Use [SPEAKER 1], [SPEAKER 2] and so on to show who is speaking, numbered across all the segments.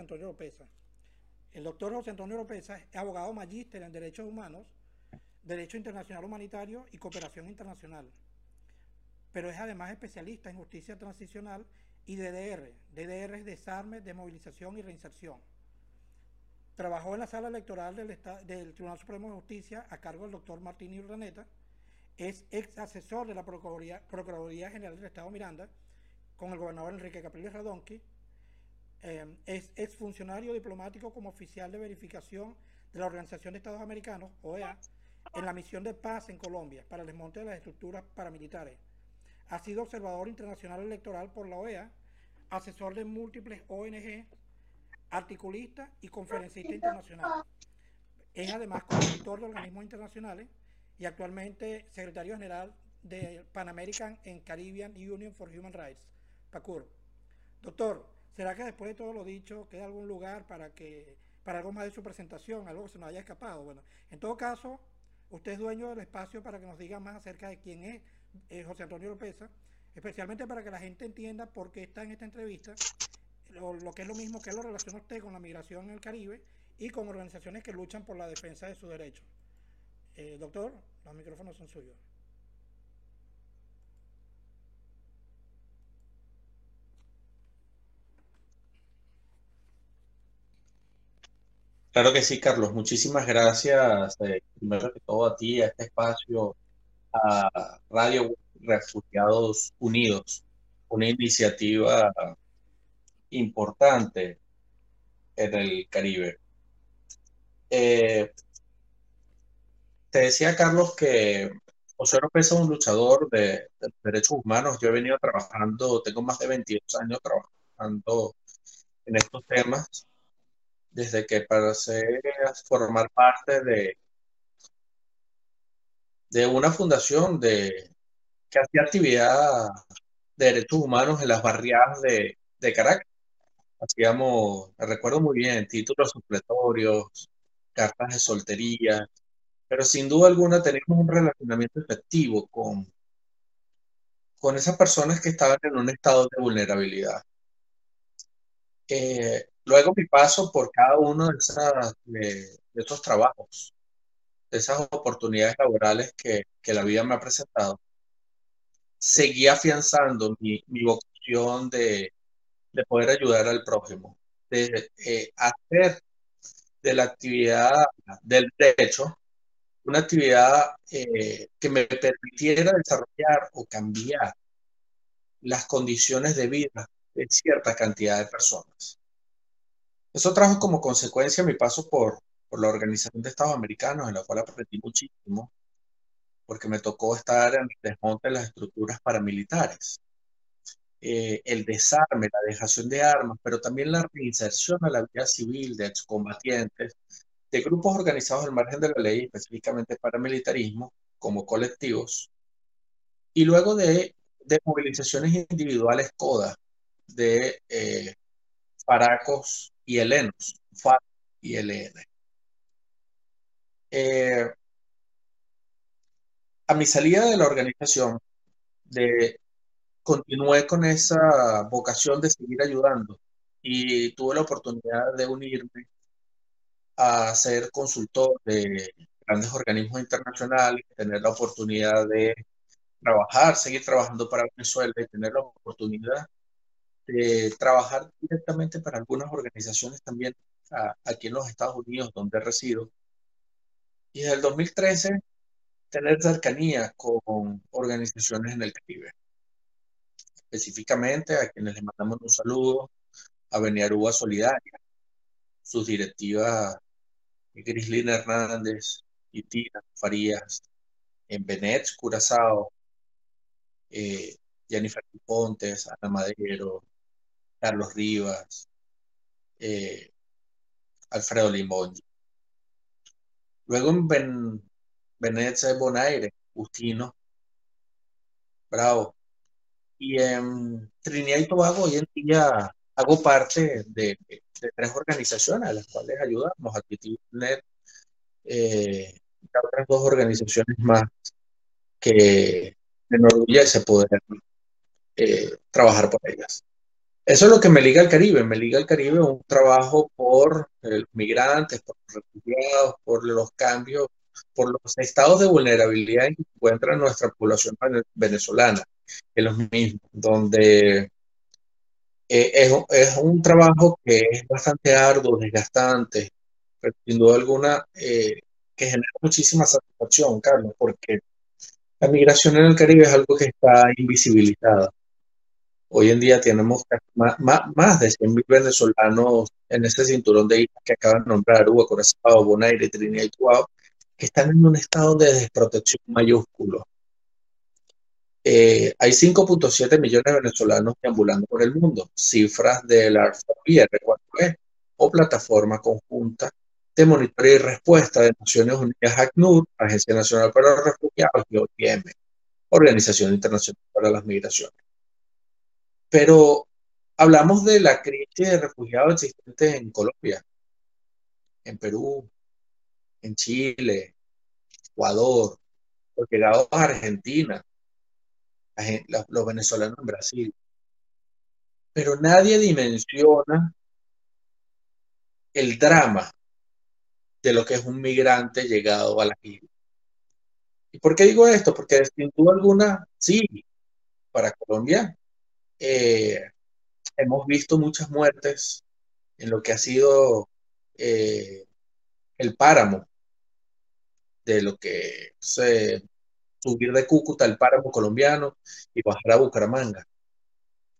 [SPEAKER 1] Antonio López. El doctor José Antonio López es abogado magíster en Derechos Humanos, Derecho Internacional Humanitario y Cooperación Internacional. Pero es además especialista en justicia transicional y DDR. DDR es desarme, desmovilización y reinserción. Trabajó en la sala electoral del, del Tribunal Supremo de Justicia a cargo del doctor Martín Urdaneta. Es ex asesor de la Procuraduría, Procuraduría General del Estado Miranda con el gobernador Enrique Capriles Radonqui. Eh, es exfuncionario diplomático como oficial de verificación de la Organización de Estados Americanos, OEA, en la misión de paz en Colombia para el desmonte de las estructuras paramilitares. Ha sido observador internacional electoral por la OEA, asesor de múltiples ONG, articulista y conferencista internacional. Es además consultor de organismos internacionales y actualmente secretario general de Pan American and Caribbean Union for Human Rights, PACUR. Doctor, ¿será que después de todo lo dicho queda algún lugar para que para algo más de su presentación, algo que se nos haya escapado? Bueno, en todo caso, usted es dueño del espacio para que nos diga más acerca de quién es eh, José Antonio López, especialmente para que la gente entienda por qué está en esta entrevista, lo, lo que es lo mismo que lo relaciona usted con la migración en el Caribe y con organizaciones que luchan por la defensa de sus derechos. Eh, doctor, los micrófonos son suyos.
[SPEAKER 2] Claro que sí, Carlos. Muchísimas gracias, eh, primero que todo a ti, a este espacio, a Radio Refugiados Unidos, una iniciativa importante en el Caribe. Eh, te decía, Carlos, que José López es un luchador de, de, derechos humanos. Yo he venido trabajando, tengo más de 22 años trabajando en estos temas desde que pasé a formar parte de, de una fundación de, que hacía actividad de derechos humanos en las barriadas de, de Caracas. Hacíamos, recuerdo muy bien, títulos supletorios, cartas de soltería, pero sin duda alguna teníamos un relacionamiento efectivo con, con esas personas que estaban en un estado de vulnerabilidad. Eh, luego mi paso por cada uno de, esas, de, de esos trabajos, de esas oportunidades laborales que, la vida me ha presentado, seguí afianzando mi, vocación de, de, poder ayudar al prójimo, de eh, hacer de la actividad del derecho una actividad eh, que me permitiera desarrollar o cambiar las condiciones de vida de cierta cantidad de personas. Eso trajo como consecuencia mi paso por, por la Organización de Estados Americanos, en la cual aprendí muchísimo, porque me tocó estar en el desmonte de las estructuras paramilitares, eh, el desarme, la dejación de armas, pero también la reinserción a la vida civil de excombatientes, de grupos organizados al margen de la ley, específicamente paramilitarismo, como colectivos, y luego de, de movilizaciones individuales CODA, de eh, paracos y helenos, FARC y LN. Eh, a mi salida de la organización, de, continué con esa vocación de seguir ayudando y tuve la oportunidad de unirme a ser consultor de grandes organismos internacionales, tener la oportunidad de trabajar, seguir trabajando para Venezuela y tener la oportunidad de trabajar directamente para algunas organizaciones también a, aquí en los Estados Unidos, donde resido. Y desde el 2013, tener cercanía con organizaciones en el Caribe. Específicamente a quienes les mandamos un saludo, a Beniarúa Solidaria, sus directivas Grislina Hernández y Tina Farías, en Benet, Curazao, eh, Jennifer Pontes, Ana Madero, Carlos Rivas, eh, Alfredo Limón. Luego en ben, Venecia Bonaire, Justino, Bravo. Y en Trinidad y Tobago hoy en día hago parte de, tres organizaciones a las cuales ayudamos, ActivityNet eh, y otras dos organizaciones más que me enorgullece poder eh, trabajar por ellas. Eso es lo que me liga al Caribe. Me liga al Caribe un trabajo por los migrantes, por los refugiados, por los cambios, por los estados de vulnerabilidad en que encuentra nuestra población venezolana, que es lo mismo, donde eh, es, es, un trabajo que es bastante arduo, desgastante, pero sin duda alguna eh, que genera muchísima satisfacción, Carlos, porque la migración en el Caribe es algo que está invisibilizada. Hoy en día tenemos más, más, de 100.000 venezolanos en este cinturón de islas que acaban de nombrar, Uruguay, Curazao, Bonaire, Trinidad y Tobago, que están en un estado de desprotección mayúsculo. Eh, hay 5.7 millones de venezolanos deambulando por el mundo, cifras de la R4E o plataforma conjunta de monitoreo y respuesta de Naciones Unidas ACNUR, Agencia Nacional para los Refugiados y OIM, Organización Internacional para las Migraciones. Pero hablamos de la crisis de refugiados existente en Colombia, en Perú, en Chile, Ecuador, los llegados a Argentina, los venezolanos en Brasil. Pero nadie dimensiona el drama de lo que es un migrante llegado a la isla. ¿Y por qué digo esto? Porque sin duda alguna, sí, para Colombia eh, hemos visto muchas muertes en lo que ha sido eh, el páramo de lo que se subir de Cúcuta al páramo colombiano y bajar a Bucaramanga.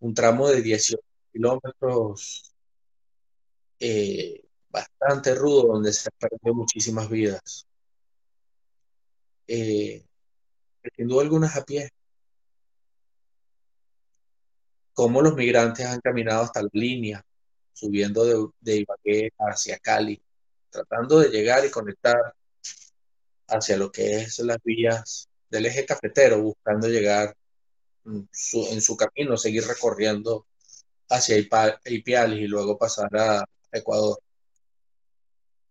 [SPEAKER 2] Un tramo de 18 kilómetros eh, bastante rudo donde se perdido muchísimas vidas. Eh, sin duda algunas a pie. Cómo los migrantes han caminado hasta la línea, subiendo de, de Ibagué hacia Cali, tratando de llegar y conectar hacia lo que es las vías del eje cafetero, buscando llegar en su camino, seguir recorriendo hacia Ipiales y luego pasar a Ecuador.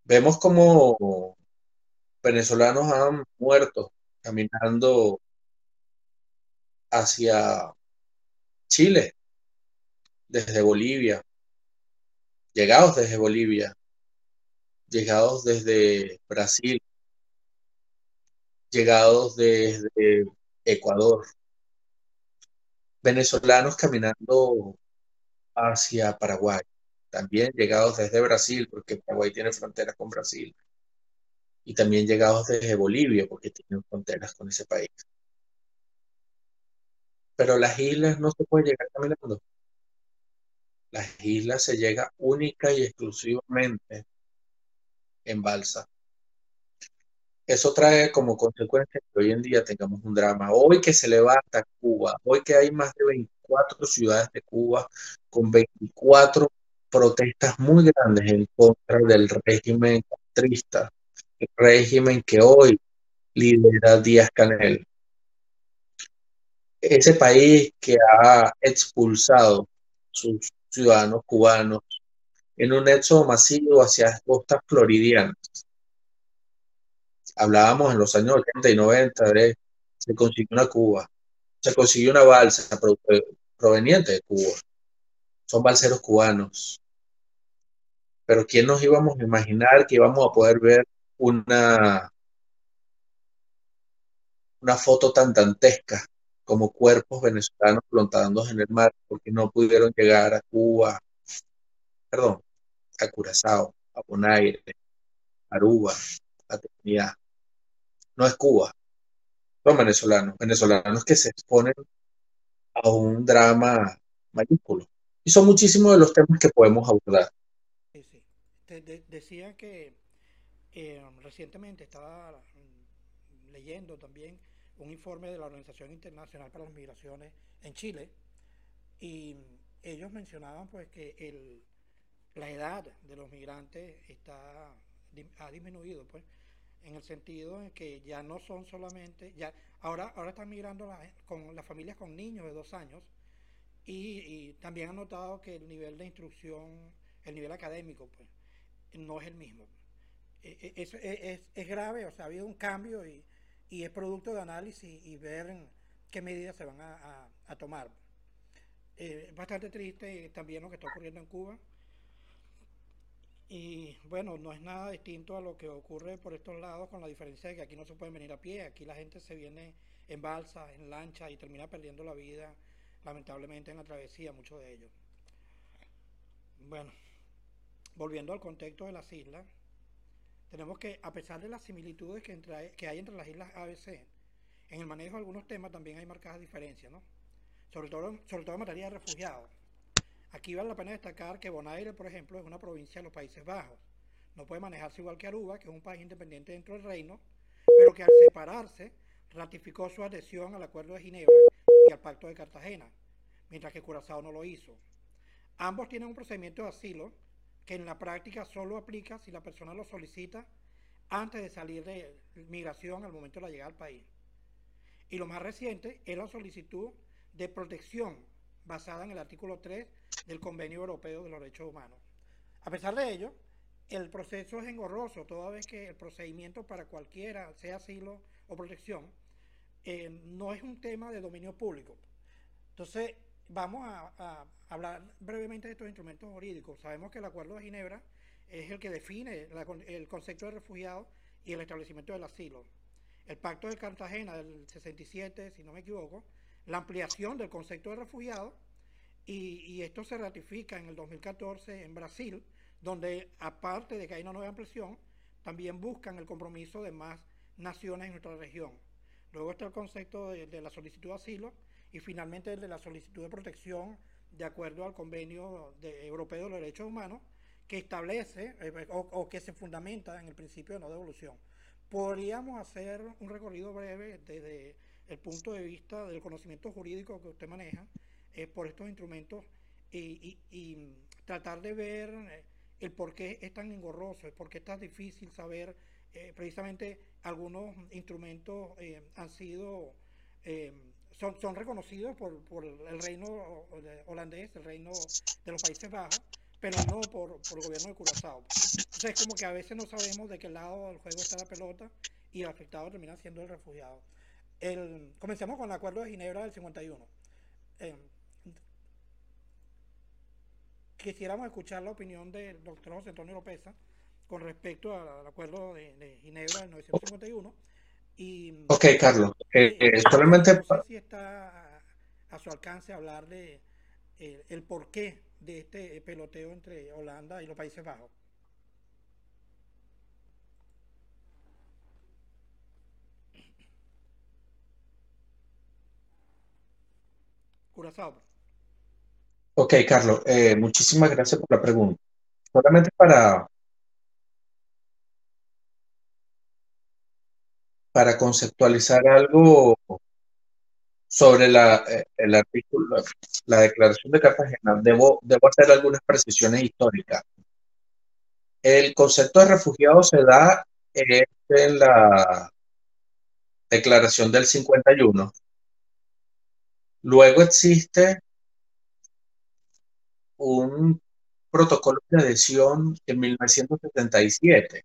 [SPEAKER 2] Vemos como venezolanos han muerto caminando hacia Chile, desde Bolivia, llegados desde Bolivia, llegados desde Brasil, llegados desde Ecuador, venezolanos caminando hacia Paraguay, también llegados desde Brasil, porque Paraguay tiene fronteras con Brasil, y también llegados desde Bolivia, porque tienen fronteras con ese país. Pero las islas no se puede llegar caminando. Las islas se llega única y exclusivamente en balsa. Eso trae como consecuencia que hoy en día tengamos un drama. Hoy que se levanta Cuba, hoy que hay más de 24 ciudades de Cuba con 24 protestas muy grandes en contra del régimen castrista, el régimen que hoy lidera Díaz Canel. Ese país que ha expulsado sus ciudadanos cubanos en un hecho masivo hacia las costas floridianas hablábamos en los años 80 y 90 de se consiguió una Cuba, se consiguió una balsa proveniente de Cuba. Son balseros cubanos. Pero ¿quién nos íbamos a imaginar que íbamos a poder ver una, una foto tan dantesca como cuerpos venezolanos flotando en el mar porque no pudieron llegar a Cuba, perdón, a Curazao, a Bonaire, a Aruba, a Trinidad no es Cuba, son venezolanos, venezolanos que se exponen a un drama mayúsculo. Y son muchísimos de los temas que podemos abordar.
[SPEAKER 1] Sí, sí. decía que eh, recientemente estaba leyendo también un informe de la Organización Internacional para las Migraciones en Chile y ellos mencionaban pues que el, la edad de los migrantes está ha disminuido pues en el sentido en que ya no son solamente, ya ahora, ahora están migrando con las familias con niños de dos años y, también han notado que el nivel de instrucción, el nivel académico, pues, no es el mismo. E, e, es, es, es, grave, o sea, ha habido un cambio y, es producto de análisis y ver qué medidas se van a, tomar. eh, es bastante triste también lo que está ocurriendo en Cuba. Y bueno, no es nada distinto a lo que ocurre por estos lados, con la diferencia de que aquí no se puede venir a pie, aquí la gente se viene en balsa, en lancha y termina perdiendo la vida, lamentablemente en la travesía, muchos de ellos. Bueno, volviendo al contexto de las islas, tenemos que, a pesar de las similitudes que, que hay entre las islas ABC, en el manejo de algunos temas también hay marcadas diferencias, ¿no? Sobre todo, sobre todo en materia de refugiados. Aquí vale la pena destacar que Bonaire, por ejemplo, es una provincia de los Países Bajos. No puede manejarse igual que Aruba, que es un país independiente dentro del reino, pero que al separarse ratificó su adhesión al Acuerdo de Ginebra y al Pacto de Cartagena, mientras que Curazao no lo hizo. Ambos tienen un procedimiento de asilo que en la práctica solo aplica si la persona lo solicita antes de salir de migración al momento de la llegada al país. Y lo más reciente es la solicitud de protección basada en el artículo 3 del Convenio Europeo de los Derechos Humanos. A pesar de ello, el proceso es engorroso, toda vez que el procedimiento para cualquiera, sea asilo o protección, eh, no es un tema de dominio público. Entonces, vamos a, hablar brevemente de estos instrumentos jurídicos. Sabemos que el Acuerdo de Ginebra es el que define el concepto de refugiado y el establecimiento del asilo. El Pacto de Cartagena del 67, si no me equivoco, la ampliación del concepto de refugiado y, esto se ratifica en el 2014 en Brasil, donde aparte de que hay una nueva ampliación, también buscan el compromiso de más naciones en nuestra región. Luego está el concepto de, la solicitud de asilo y finalmente el de la solicitud de protección de acuerdo al Convenio Europeo de los Derechos Humanos, que establece eh, o, que se fundamenta en el principio de no devolución. Podríamos hacer un recorrido breve desde el punto de vista del conocimiento jurídico que usted maneja eh, por estos instrumentos y, tratar de ver eh, el por qué es tan engorroso, el por qué es tan difícil saber. Precisamente algunos instrumentos han sido, son, son reconocidos por, por el reino holandés, el reino de los Países Bajos, pero no por, por el gobierno de Curazao. Entonces es como que a veces no sabemos de qué lado del juego está la pelota y el afectado termina siendo el refugiado. El, comencemos con el Acuerdo de Ginebra del 51. Eh, quisiéramos escuchar la opinión del doctor José Antonio López con respecto al acuerdo de, Ginebra del 1951. Y,
[SPEAKER 2] ok, Carlos. Eh, eh, solamente.
[SPEAKER 1] No sé si está a, su alcance hablar de eh, el porqué de este peloteo entre Holanda y los Países Bajos. Curazao.
[SPEAKER 2] Ok, Carlos, eh, muchísimas gracias por la pregunta. Solamente para, para conceptualizar algo sobre la, eh, el artículo, la declaración de Cartagena, debo, debo hacer algunas precisiones históricas. El concepto de refugiado se da en la declaración del 51. Luego existe un protocolo de adhesión en 1977,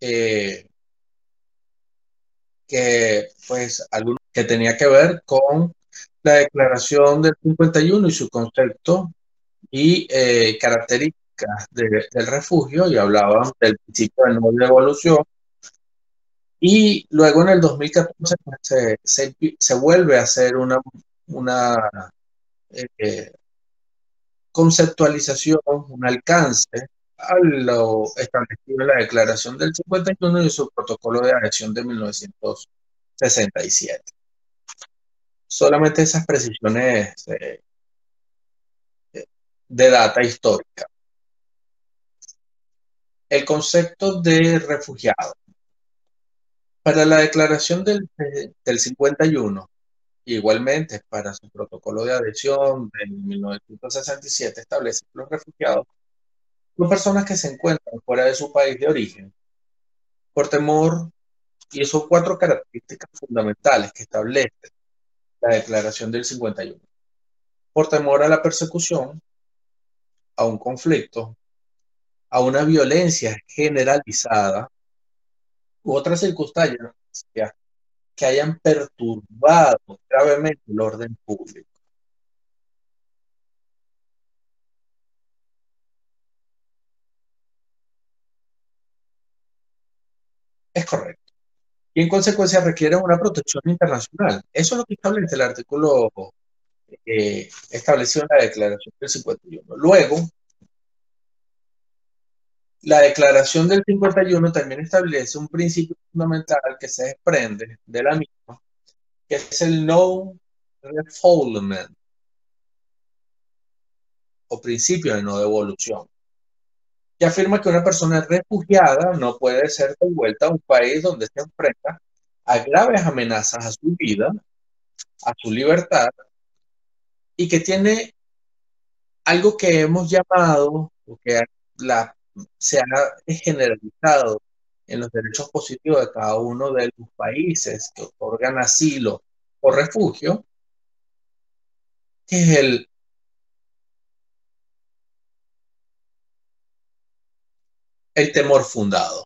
[SPEAKER 2] eh, que pues algunos que tenía que ver con la declaración del 51 y su concepto y eh, características del refugio y hablaban del principio de no devolución. Y luego en el 2014 pues, se, se, vuelve a hacer una, una eh, conceptualización, un alcance a lo establecido en la Declaración del 51 y su protocolo de adhesión de 1967. Solamente esas precisiones eh, de data histórica. El concepto de refugiado. Para la declaración del, del 51, Igualmente, para su protocolo de adhesión de 1967 establece que los refugiados son personas que se encuentran fuera de su país de origen por temor, y son cuatro características fundamentales que establece la declaración del 51. Por temor a la persecución, a un conflicto, a una violencia generalizada u otras circunstancias que hayan perturbado gravemente el orden público. Es correcto. Y en consecuencia requieren una protección internacional. Eso es lo que establece el artículo eh, establecido en la Declaración del 51. Luego, la Declaración del 51 también establece un principio fundamental que se desprende de la misma, que es el no refoulement o principio de no devolución, que afirma que una persona refugiada no puede ser devuelta a un país donde se enfrenta a graves amenazas a su vida, a su libertad, y que tiene algo que hemos llamado, o que se ha generalizado en los derechos positivos de cada uno de los países que otorgan asilo o refugio, que es el el temor fundado.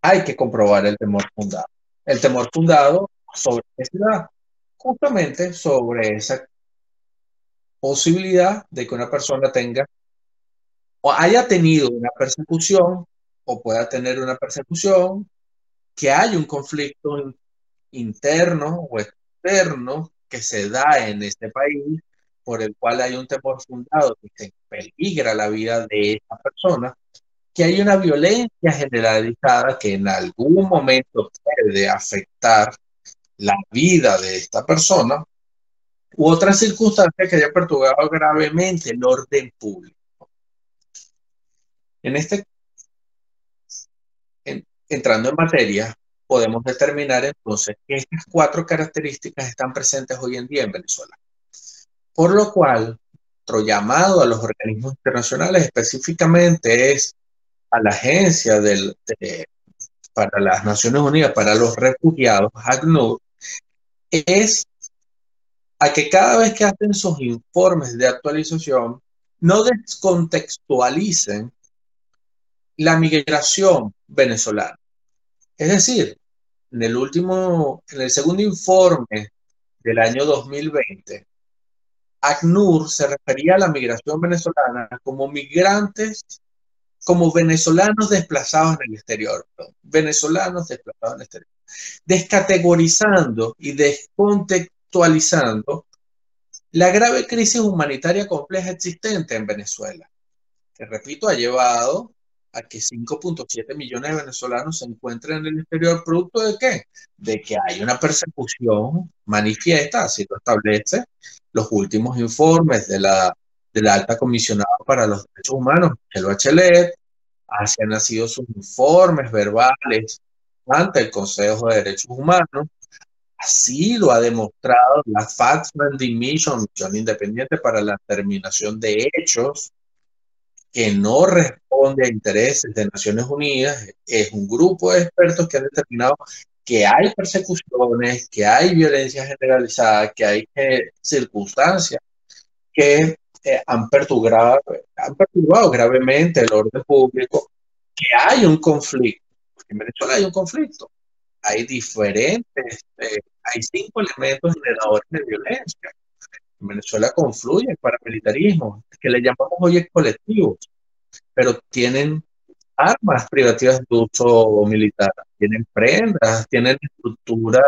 [SPEAKER 2] Hay que comprobar el temor fundado. El temor fundado sobre justamente sobre esa posibilidad de que una persona tenga o haya tenido una persecución o pueda tener una persecución, que hay un conflicto interno o externo que se da en este país por el cual hay un temor fundado que se peligra la vida de esa persona, que hay una violencia generalizada que en algún momento puede afectar la vida de esta persona, u otras circunstancias que haya perturbado gravemente el orden público. En este, entrando en materia, podemos determinar entonces que estas cuatro características están presentes hoy en día en Venezuela. Por lo cual, nuestro llamado a los organismos internacionales específicamente es a la Agencia del, para las Naciones Unidas para los Refugiados, ACNUR, es a que cada vez que hacen sus informes de actualización, no descontextualicen la migración venezolana. Es decir, en el último, en el segundo informe del año 2020, ACNUR se refería a la migración venezolana como migrantes, como venezolanos desplazados en el exterior, venezolanos desplazados en el exterior, descategorizando y descontextualizando la grave crisis humanitaria compleja existente en Venezuela, que repito, ha llevado a que 5.7 millones de venezolanos se encuentren en el exterior, producto de qué? De que hay una persecución manifiesta, así lo establece los últimos informes de la, de la alta comisionada para los derechos humanos, el Bachelet, así han nacido sus informes verbales ante el Consejo de Derechos Humanos, así lo ha demostrado la Fact-Finding Mission, misión independiente para la terminación de hechos, que no responde a intereses de Naciones Unidas, es un grupo de expertos que han determinado que hay persecuciones, que hay violencia generalizada, que hay eh, circunstancias que eh, han, perturbado, han perturbado gravemente el orden público, que hay un conflicto. En Venezuela hay un conflicto. Hay diferentes, eh, hay cinco elementos generadores de violencia. En Venezuela confluye el paramilitarismo, que le llamamos hoy colectivos, pero tienen armas privativas de uso militar, tienen prendas, tienen estructura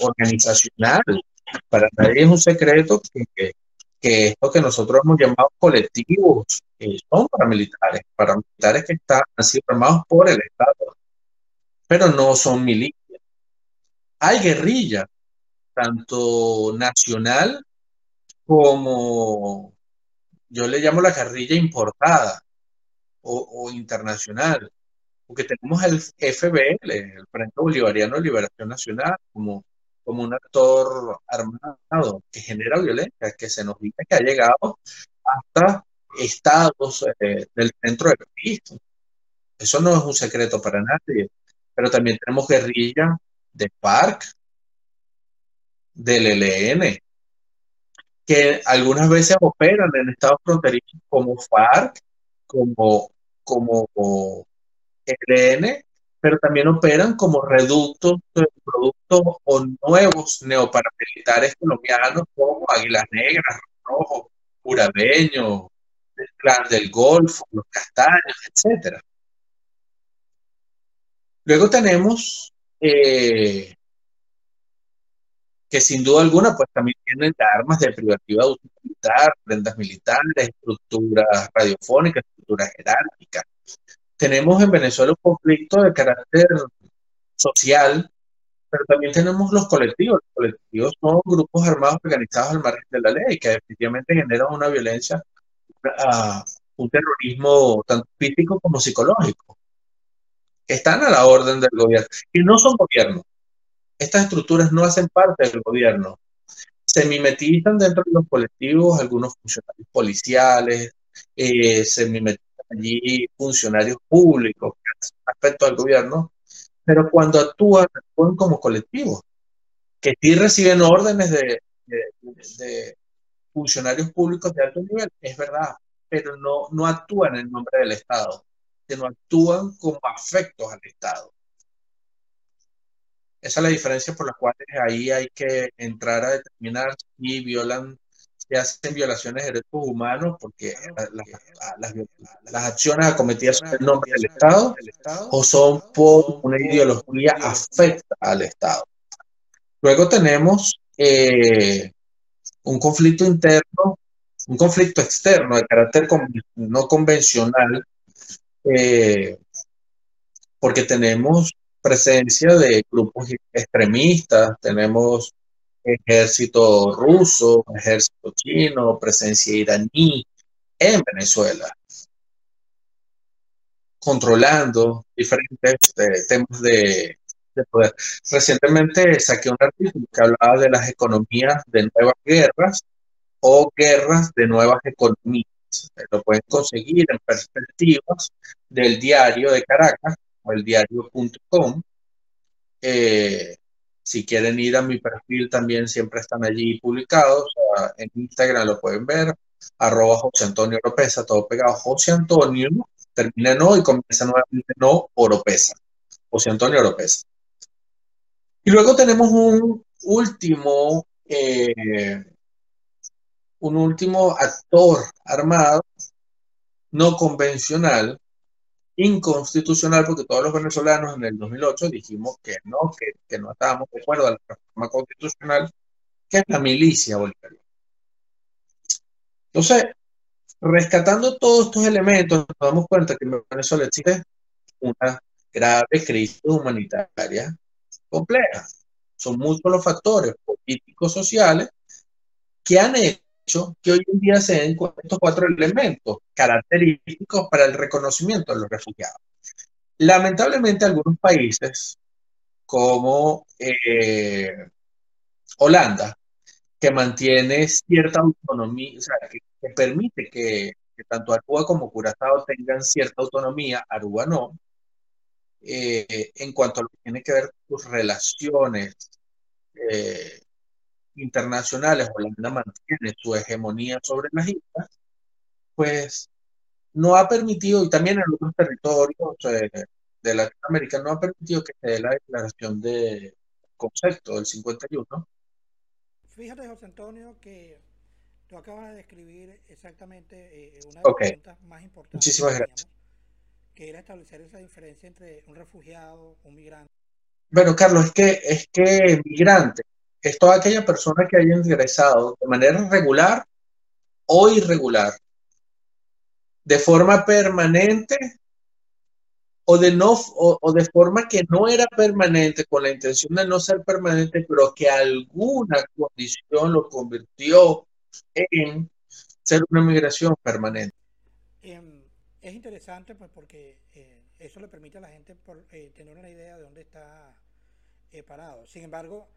[SPEAKER 2] organizacional. Para nadie es un secreto que, que, esto que nosotros hemos llamado colectivos eh, son paramilitares, paramilitares que están, han sido armados por el Estado, pero no son milicias. Hay guerrilla, tanto nacional como yo le llamo la guerrilla importada, o, internacional, porque tenemos el FBL, el Frente Bolivariano de Liberación Nacional, como, como un actor armado que genera violencia, que se nos dice que ha llegado hasta estados eh, del centro del país. Eso no es un secreto para nadie. Pero también tenemos guerrilla de FARC, del ELN, que algunas veces operan en estados fronterizos como FARC, como como ELN, pero también operan como reductos de productos o nuevos neoparamilitares colombianos como Águilas Negras, Rojo, Urabeño, Clan del Golfo, los Castaños, etc. Luego tenemos eh, que sin duda alguna pues también tienen armas de privativa de uso militar, prendas militares, estructuras radiofónicas, estructuras jerárquicas. Tenemos en Venezuela un conflicto de carácter social, pero también tenemos los colectivos. Los colectivos son grupos armados organizados al margen de la ley que definitivamente generan una violencia, uh, un terrorismo tanto físico como psicológico. Están a la orden del gobierno y no son gobiernos estas estructuras no hacen parte del gobierno. Se mimetizan dentro de los colectivos algunos funcionarios policiales, eh, se mimetizan allí funcionarios públicos respecto al gobierno, pero cuando actúan, actúan como colectivos, que sí reciben órdenes de, de, funcionarios públicos de alto nivel, es verdad, pero no, no actúan en nombre del Estado, sino actúan como afectos al Estado. Esa es la diferencia por la cual ahí hay que entrar a determinar si violan, si hacen violaciones de derechos humanos, porque las, acciones acometidas son en nombre del Estado o son por una ideología afecta al Estado. Luego tenemos eh, un conflicto interno, un conflicto externo de carácter no convencional, eh, porque tenemos presencia de grupos extremistas, tenemos ejército ruso, ejército chino, presencia iraní en Venezuela, controlando diferentes eh, temas de, poder. Recientemente saqué un artículo que hablaba de las economías de nuevas guerras o guerras de nuevas economías. Lo pueden conseguir en perspectivas del diario de Caracas, el diario.com. Eh, si quieren ir a mi perfil, también siempre están allí publicados. en Instagram lo pueden ver, arroba José Antonio Oropesa, todo pegado. José Antonio, termina no y comienza nuevamente no Oropesa. José Antonio Oropesa. Y luego tenemos un último, eh, un último actor armado no convencional inconstitucional porque todos los venezolanos en el 2008 dijimos que no, que, no estábamos de acuerdo a la reforma constitucional, que es la milicia bolivariana. Entonces, rescatando todos estos elementos, nos damos cuenta que en Venezuela existe una grave crisis humanitaria compleja. Son muchos los factores políticos, sociales, que han hecho que hoy en día se den estos cuatro elementos característicos para el reconocimiento de los refugiados. Lamentablemente algunos países como eh, Holanda, que mantiene cierta autonomía, o sea, que, permite que, tanto Aruba como Curazao tengan cierta autonomía, Aruba no, eh, en cuanto a lo que tiene que ver con sus relaciones eh, internacionales, Holanda mantiene su hegemonía sobre las islas, pues no ha permitido, y también en otros territorios eh, de Latinoamérica, no ha permitido que se dé la declaración de concepto del 51.
[SPEAKER 1] Fíjate, José Antonio, que tú acabas de describir exactamente eh, una de las preguntas más importantes.
[SPEAKER 2] Muchísimas gracias.
[SPEAKER 1] Que era establecer esa diferencia entre un refugiado, un migrante.
[SPEAKER 2] Bueno, Carlos, es que, es que migrante es toda aquella persona que haya ingresado de manera regular o irregular, de forma permanente o de, no, o, de forma que no era permanente, con la intención de no ser permanente, pero que alguna condición lo convirtió en ser una migración permanente.
[SPEAKER 1] Em, es interesante pues porque eh, eso le permite a la gente eh, tener una idea de dónde está eh, parado. Sin embargo,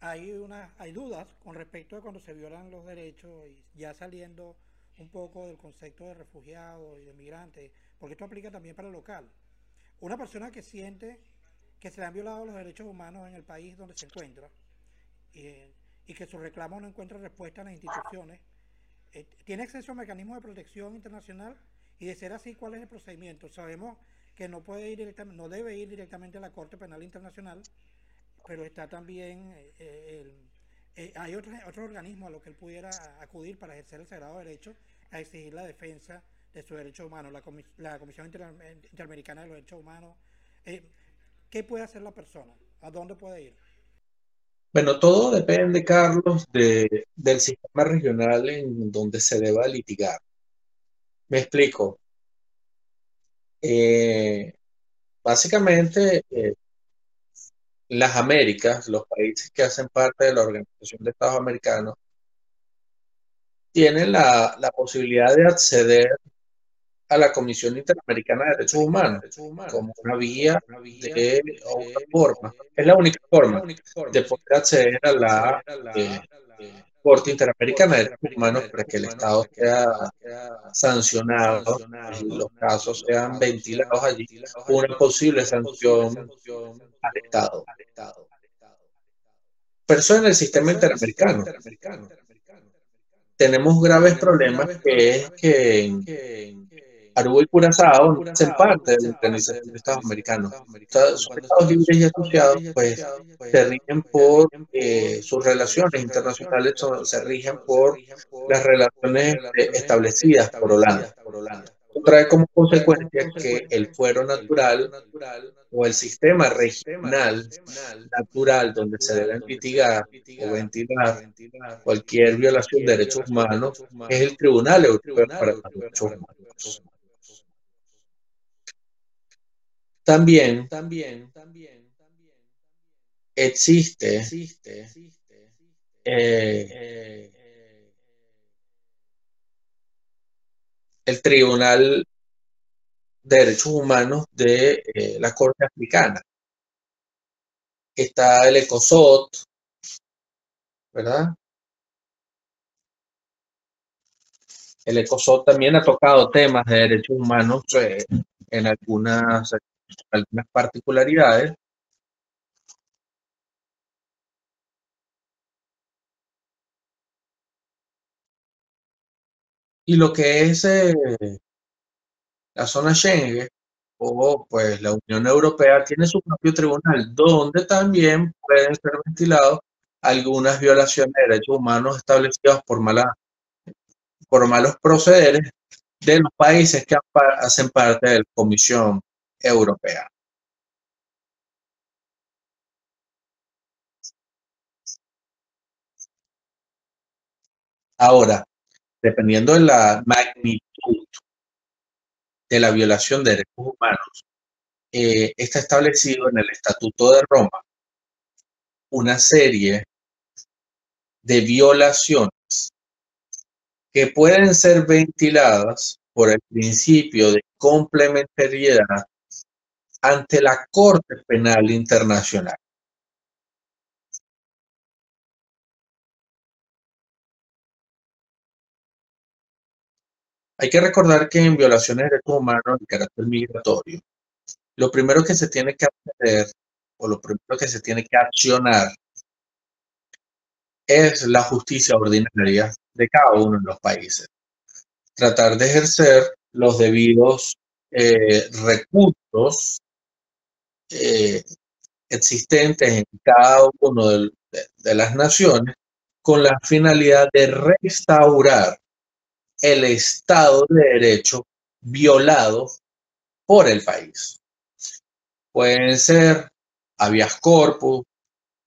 [SPEAKER 1] hay, una, hay dudas con respecto a cuando se violan los derechos y ya saliendo un poco del concepto de refugiado y de migrante, porque esto aplica también para el local. Una persona que siente que se le han violado los derechos humanos en el país donde se encuentra y, que su reclamo no encuentra respuesta en las instituciones, eh, tiene acceso a mecanismos de protección internacional y de ser así, ¿cuál es el procedimiento? Sabemos que no puede ir directamente, no debe ir directamente a la Corte Penal Internacional, pero está también, eh, eh, eh, hay otro, otro organismo a lo que él pudiera acudir para ejercer el sagrado derecho a exigir la defensa de sus derechos humanos, la, la Comisión Interamericana de los Derechos Humanos. Eh, ¿Qué puede hacer la persona? ¿A dónde puede ir?
[SPEAKER 2] Bueno, todo depende, Carlos, de, del sistema regional en donde se deba litigar. Me explico. Eh, básicamente, las Américas, los países que hacen parte de la Organización de Estados Americanos, tienen la, la posibilidad de acceder a la Comisión Interamericana de Derechos Humanos como una vía de otra forma. Es la única forma de poder acceder a la eh, Corte Interamericana de Derechos Humanos para que el Estado sea sancionado y los casos sean ventilados allí, una posible sanción al Estado. Pero eso en el sistema interamericano. Tenemos graves problemas que es que Aruba y Curazao no hacen parte de la Organización de Estados Americanos. Estados libres y asociados, pues, se rigen por eh, sus relaciones internacionales, se rigen por las relaciones establecidas por Holanda. Trae como consecuencia que el fuero natural o el sistema regional natural donde se deben litigar o ventilar cualquier violación de derechos humanos es el Tribunal Europeo para los Derechos Humanos. También, también, también, existe, existe eh, el Tribunal de Derechos Humanos de eh, la Corte Africana. Está el ECOSOT, ¿verdad? El ECOSOT también ha tocado temas de derechos humanos eh, en algunas algunas particularidades. Y lo que es eh, la zona Schengen o pues la Unión Europea tiene su propio tribunal donde también pueden ser ventilados algunas violaciones de derechos humanos establecidas por, mala, por malos procederes de los países que hacen parte de la Comisión europea. Ahora, dependiendo de la magnitud de la violación de derechos humanos, eh, está establecido en el Estatuto de Roma una serie de violaciones que pueden ser ventiladas por el principio de complementariedad ante la Corte Penal Internacional. Hay que recordar que en violaciones de derechos humanos de carácter migratorio, lo primero que se tiene que hacer o lo primero que se tiene que accionar es la justicia ordinaria de cada uno de los países. Tratar de ejercer los debidos eh, recursos eh, existentes en cada uno de, las naciones con la finalidad de restaurar el Estado de Derecho violado por el país. Pueden ser habeas corpus,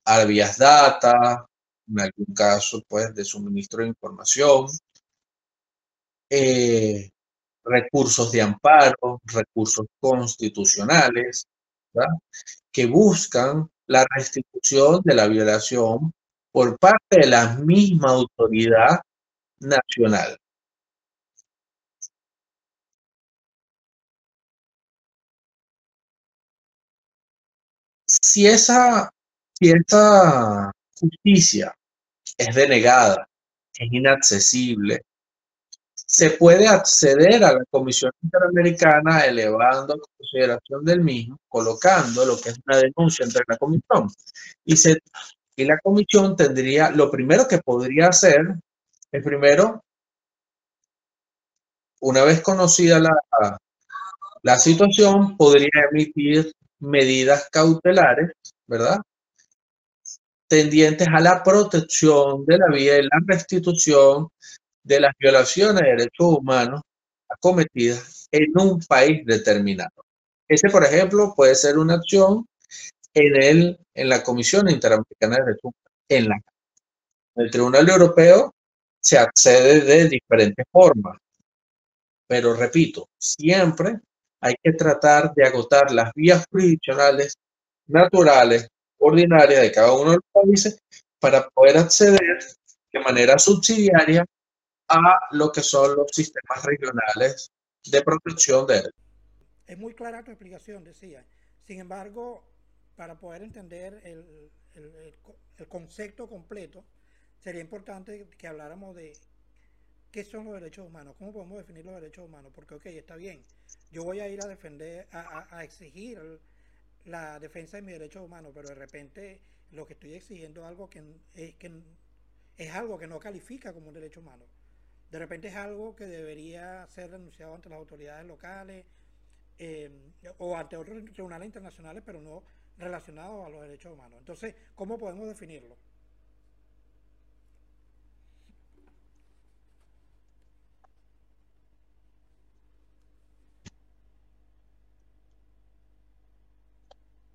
[SPEAKER 2] habeas data, en algún caso, pues, de suministro de información, eh, recursos de amparo, recursos constitucionales, que buscan la restitución de la violación por parte de la misma autoridad nacional. Si esa, si esa justicia es denegada, es inaccesible, se puede acceder a la Comisión Interamericana elevando a consideración del mismo, colocando lo que es una denuncia entre la Comisión. Y, se, y la Comisión tendría, lo primero que podría hacer, es primero, una vez conocida la, la situación, podría emitir medidas cautelares, ¿verdad? Tendientes a la protección de la vida y la restitución de las violaciones de derechos humanos acometidas en un país determinado. Ese, por ejemplo, puede ser una acción en, el, en la Comisión Interamericana de Derechos Humanos, en la el Tribunal Europeo se accede de diferentes formas. Pero repito, siempre hay que tratar de agotar las vías jurisdiccionales naturales, ordinarias de cada uno de los países para poder acceder de manera subsidiaria a lo que son los sistemas regionales de protección de derechos.
[SPEAKER 1] Es muy clara tu explicación, decía. Sin embargo, para poder entender el, el concepto completo, sería importante que habláramos de qué son los derechos humanos, cómo podemos definir los derechos humanos, porque, ok, está bien, yo voy a ir a defender, a, exigir la defensa de mis derechos humanos, pero de repente lo que estoy exigiendo es algo que es, que es algo que no califica como un derecho humano. De repente es algo que debería ser denunciado ante las autoridades locales eh, o ante otros tribunales internacionales, pero no relacionado a los derechos humanos. Entonces, ¿cómo podemos definirlo?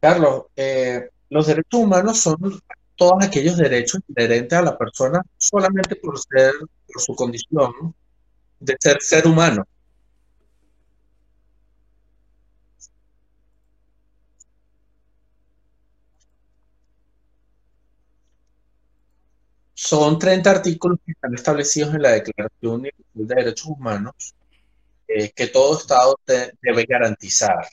[SPEAKER 2] Carlos, eh, los derechos humanos son todos aquellos derechos inherentes a la persona solamente por ser, por su condición de ser ser humano. Son 30 artículos que están establecidos en la Declaración Universal de Derechos Humanos eh, que todo Estado debe garantizar.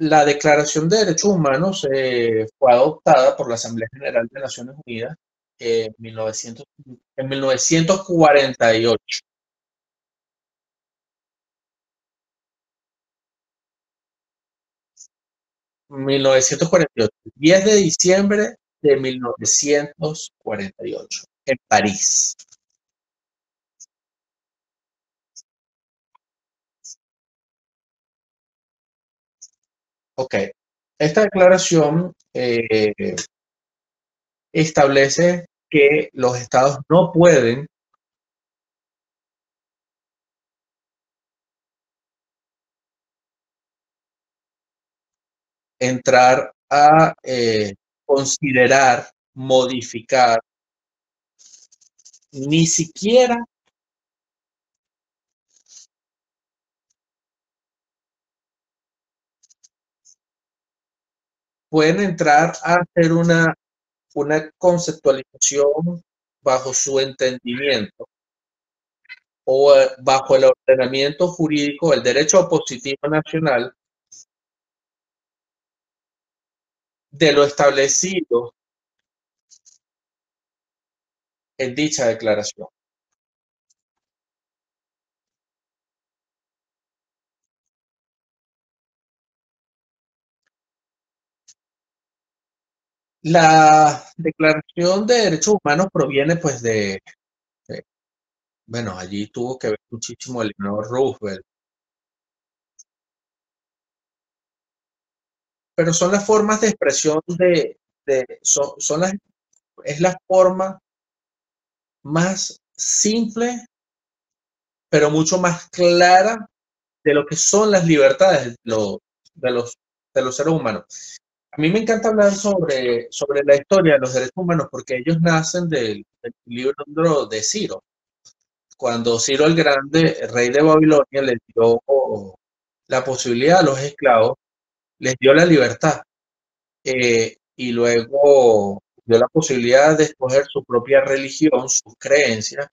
[SPEAKER 2] La Declaración de Derechos Humanos eh, fue adoptada por la Asamblea General de Naciones Unidas en, 1900, en 1948. ...1948... 10 de diciembre de 1948... ...en París. Ok, esta declaración eh, establece que los estados no pueden entrar a eh, considerar, modificar, ni siquiera pueden entrar a hacer una, una conceptualización bajo su entendimiento o eh, bajo el ordenamiento jurídico del derecho positivo nacional de lo establecido en dicha declaración. La Declaración de Derechos Humanos proviene pues de, bueno, allí tuvo que ver muchísimo Eleanor Roosevelt. Pero son las formas de expresión de, son, son las, es la forma más simple, pero mucho más clara de lo que son las libertades de los, de los, de los seres humanos. A mí me encanta hablar sobre, sobre la historia de los derechos humanos porque ellos nacen del, libro de Ciro. Cuando Ciro el Grande, rey de Babilonia, les dio la posibilidad a los esclavos, les dio la libertad eh, y luego dio la posibilidad de escoger su propia religión, sus creencias,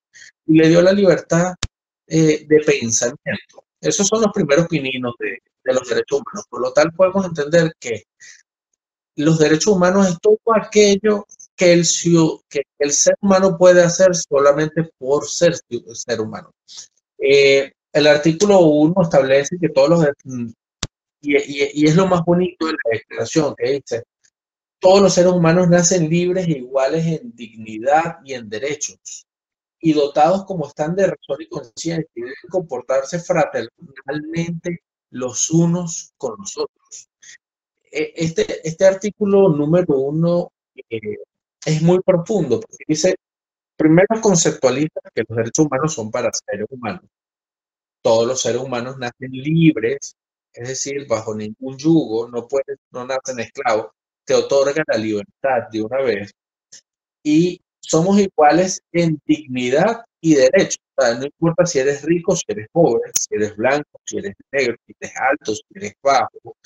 [SPEAKER 2] y le dio la libertad eh, de pensamiento. Esos son los primeros pininos de, de los derechos humanos. Por lo tal, podemos entender que los derechos humanos es todo aquello que el, ser humano puede hacer solamente por ser ser humano. Eh, el artículo 1 establece que todos los... Y, y, es lo más bonito de la declaración que dice, todos los seres humanos nacen libres e iguales en dignidad y en derechos, y dotados como están de razón y conciencia, y deben comportarse fraternalmente los unos con los otros este, este artículo número uno eh, es muy profundo, dice, primero conceptualiza que los derechos humanos son para seres humanos. Todos los seres humanos nacen libres, es decir, bajo ningún yugo, no, pueden, no nacen esclavos, te otorga la libertad de una vez. Y somos iguales en dignidad y derecho. no importa si eres rico, si eres pobre, si eres blanco, si eres negro, si eres alto, si eres bajo.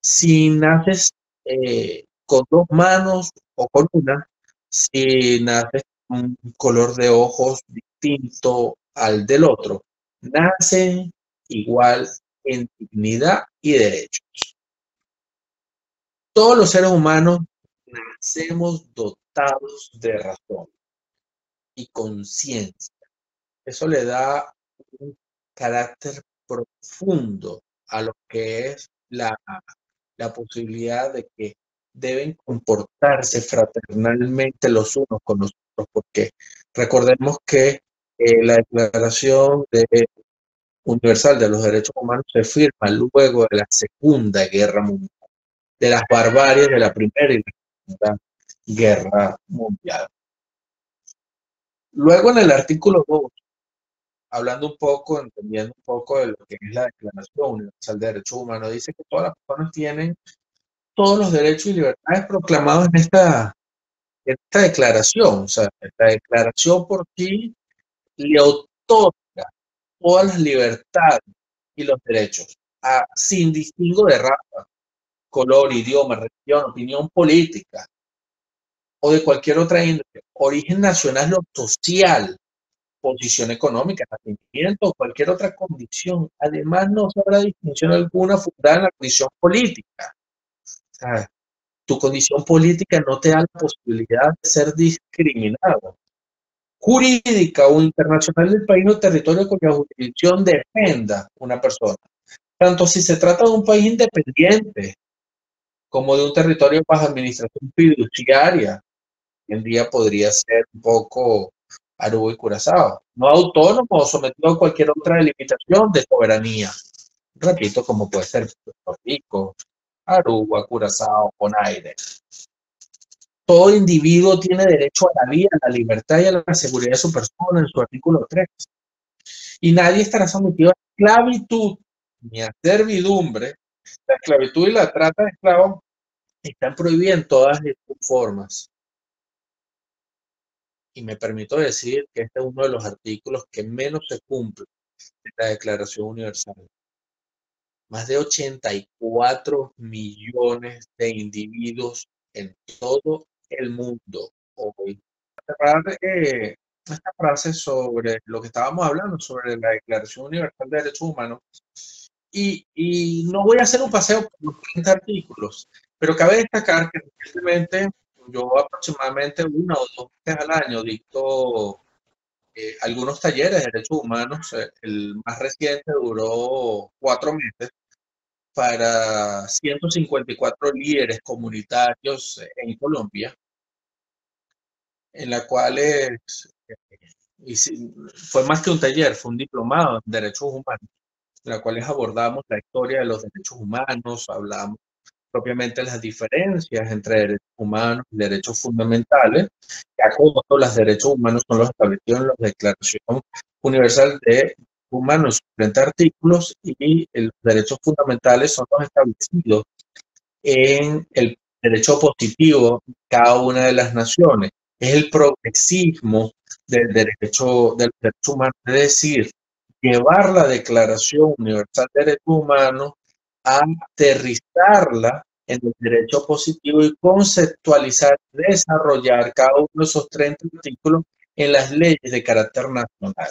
[SPEAKER 2] Si naces eh, con dos manos o con una, si naces con un color de ojos distinto al del otro, nacen igual en dignidad y derechos. Todos los seres humanos nacemos dotados de razón y conciencia. Eso le da un carácter profundo a lo que es la, la posibilidad de que deben comportarse fraternalmente los unos con los otros, porque recordemos que eh, la Declaración de Universal de los Derechos Humanos se firma luego de la Segunda Guerra Mundial, de las barbaries de la Primera y la Segunda Guerra Mundial. Luego en el artículo 2, hablando un poco, entendiendo un poco de lo que es la Declaración Universal de Derechos Humanos, dice que todas las personas tienen todos los derechos y libertades proclamados en esta, esta declaración. O sea, esta declaración por ti le otorga todas las libertades y los derechos, sin distingo de raza, color, idioma, religión, opinión política, o de cualquier otra índole, origen nacional o social, posición económica, nacimiento cualquier otra condición. Además, no habrá distinción alguna fundada en la condición política. tu condición política no te da la posibilidad de ser discriminado. Jurídica o internacional del país o territorio cuya jurisdicción defenda una persona. Tanto si se trata de un país independiente como de un territorio bajo administración fiduciaria, en día podría ser un poco Aruba y Curazao, no autónomo o sometido a cualquier otra delimitación de soberanía. Repito, como puede ser Puerto Rico, Aruba, Curazao, Bonaire. Todo individuo tiene derecho a la vida, a la libertad y a la seguridad de su persona en su artículo 3. Y nadie estará sometido a esclavitud ni a servidumbre. La esclavitud y la trata de esclavos están prohibidas en todas sus formas y me permito decir que este es uno de los artículos que menos se cumple de la Declaración Universal. Más de 84 millones de individuos en todo el mundo hoy. Eh, esta frase sobre lo que estábamos hablando, sobre la Declaración Universal de Derechos Humanos, y, y no voy a hacer un paseo por los 30 artículos, pero cabe destacar que recientemente yo aproximadamente una o dos veces al año dicto eh, algunos talleres de derechos humanos. Eh, el más reciente duró cuatro meses para 154 líderes comunitarios en Colombia, en la cual fue más que un taller, fue un diplomado en derechos humanos, en la cual abordamos la historia de los derechos humanos, hablamos propiamente las diferencias entre derechos humanos y derechos fundamentales, ya como los derechos humanos son los establecidos en la Declaración Universal de Humanos, 30 artículos, y los derechos fundamentales son los establecidos en el derecho positivo de cada una de las naciones. Es el progresismo del derecho, del derecho humano, es decir, llevar la Declaración Universal de Derechos Humanos aterrizarla en el derecho positivo y conceptualizar, desarrollar cada uno de esos 30 artículos en las leyes de carácter nacional.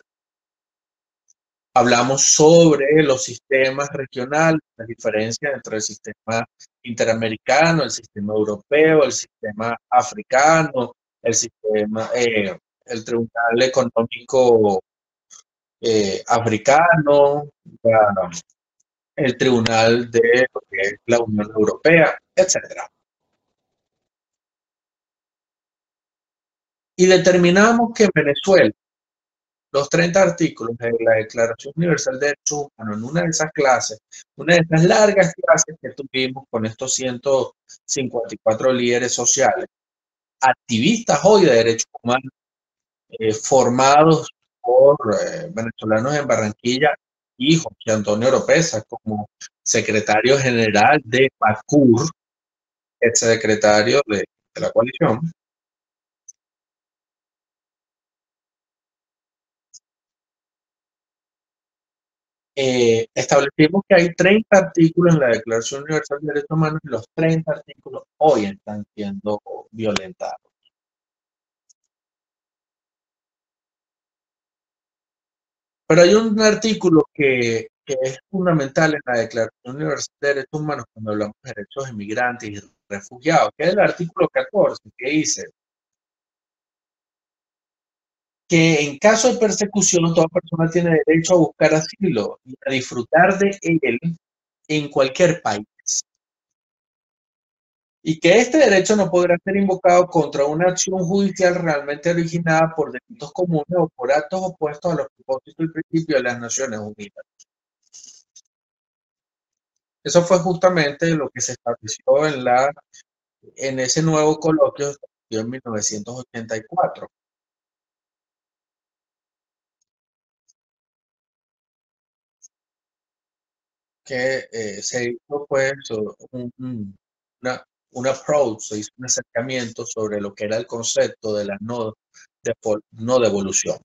[SPEAKER 2] Hablamos sobre los sistemas regionales, las diferencias entre el sistema interamericano, el sistema europeo, el sistema africano, el sistema, eh, el Tribunal Económico eh, Africano, el Tribunal de la Unión Europea, etc. Y determinamos que en Venezuela los 30 artículos de la Declaración Universal de Derechos Humanos en una de esas clases, una de esas largas clases que tuvimos con estos 154 líderes sociales, activistas hoy de derechos humanos, eh, formados por eh, venezolanos en Barranquilla y José Antonio Oropesa como secretario general de PACUR, ex secretario de la coalición, eh, establecimos que hay 30 artículos en la Declaración Universal de Derechos Humanos y los 30 artículos hoy están siendo violentados. Pero hay un artículo que, es fundamental en la Declaración Universal de Derechos Humanos cuando hablamos de derechos de migrantes y refugiados, que es el artículo 14, que dice que en caso de persecución toda persona tiene derecho a buscar asilo y a disfrutar de él en cualquier país. Y que este derecho no podrá ser invocado contra una acción judicial realmente originada por delitos comunes o por actos opuestos a los propósitos y principios de las Naciones Unidas. Eso fue justamente lo que se estableció en, la, en ese nuevo coloquio en 1984. que eh, se hizo pues un, una, un approach, se hizo un acercamiento sobre lo que era el concepto de la no, de, no devolución.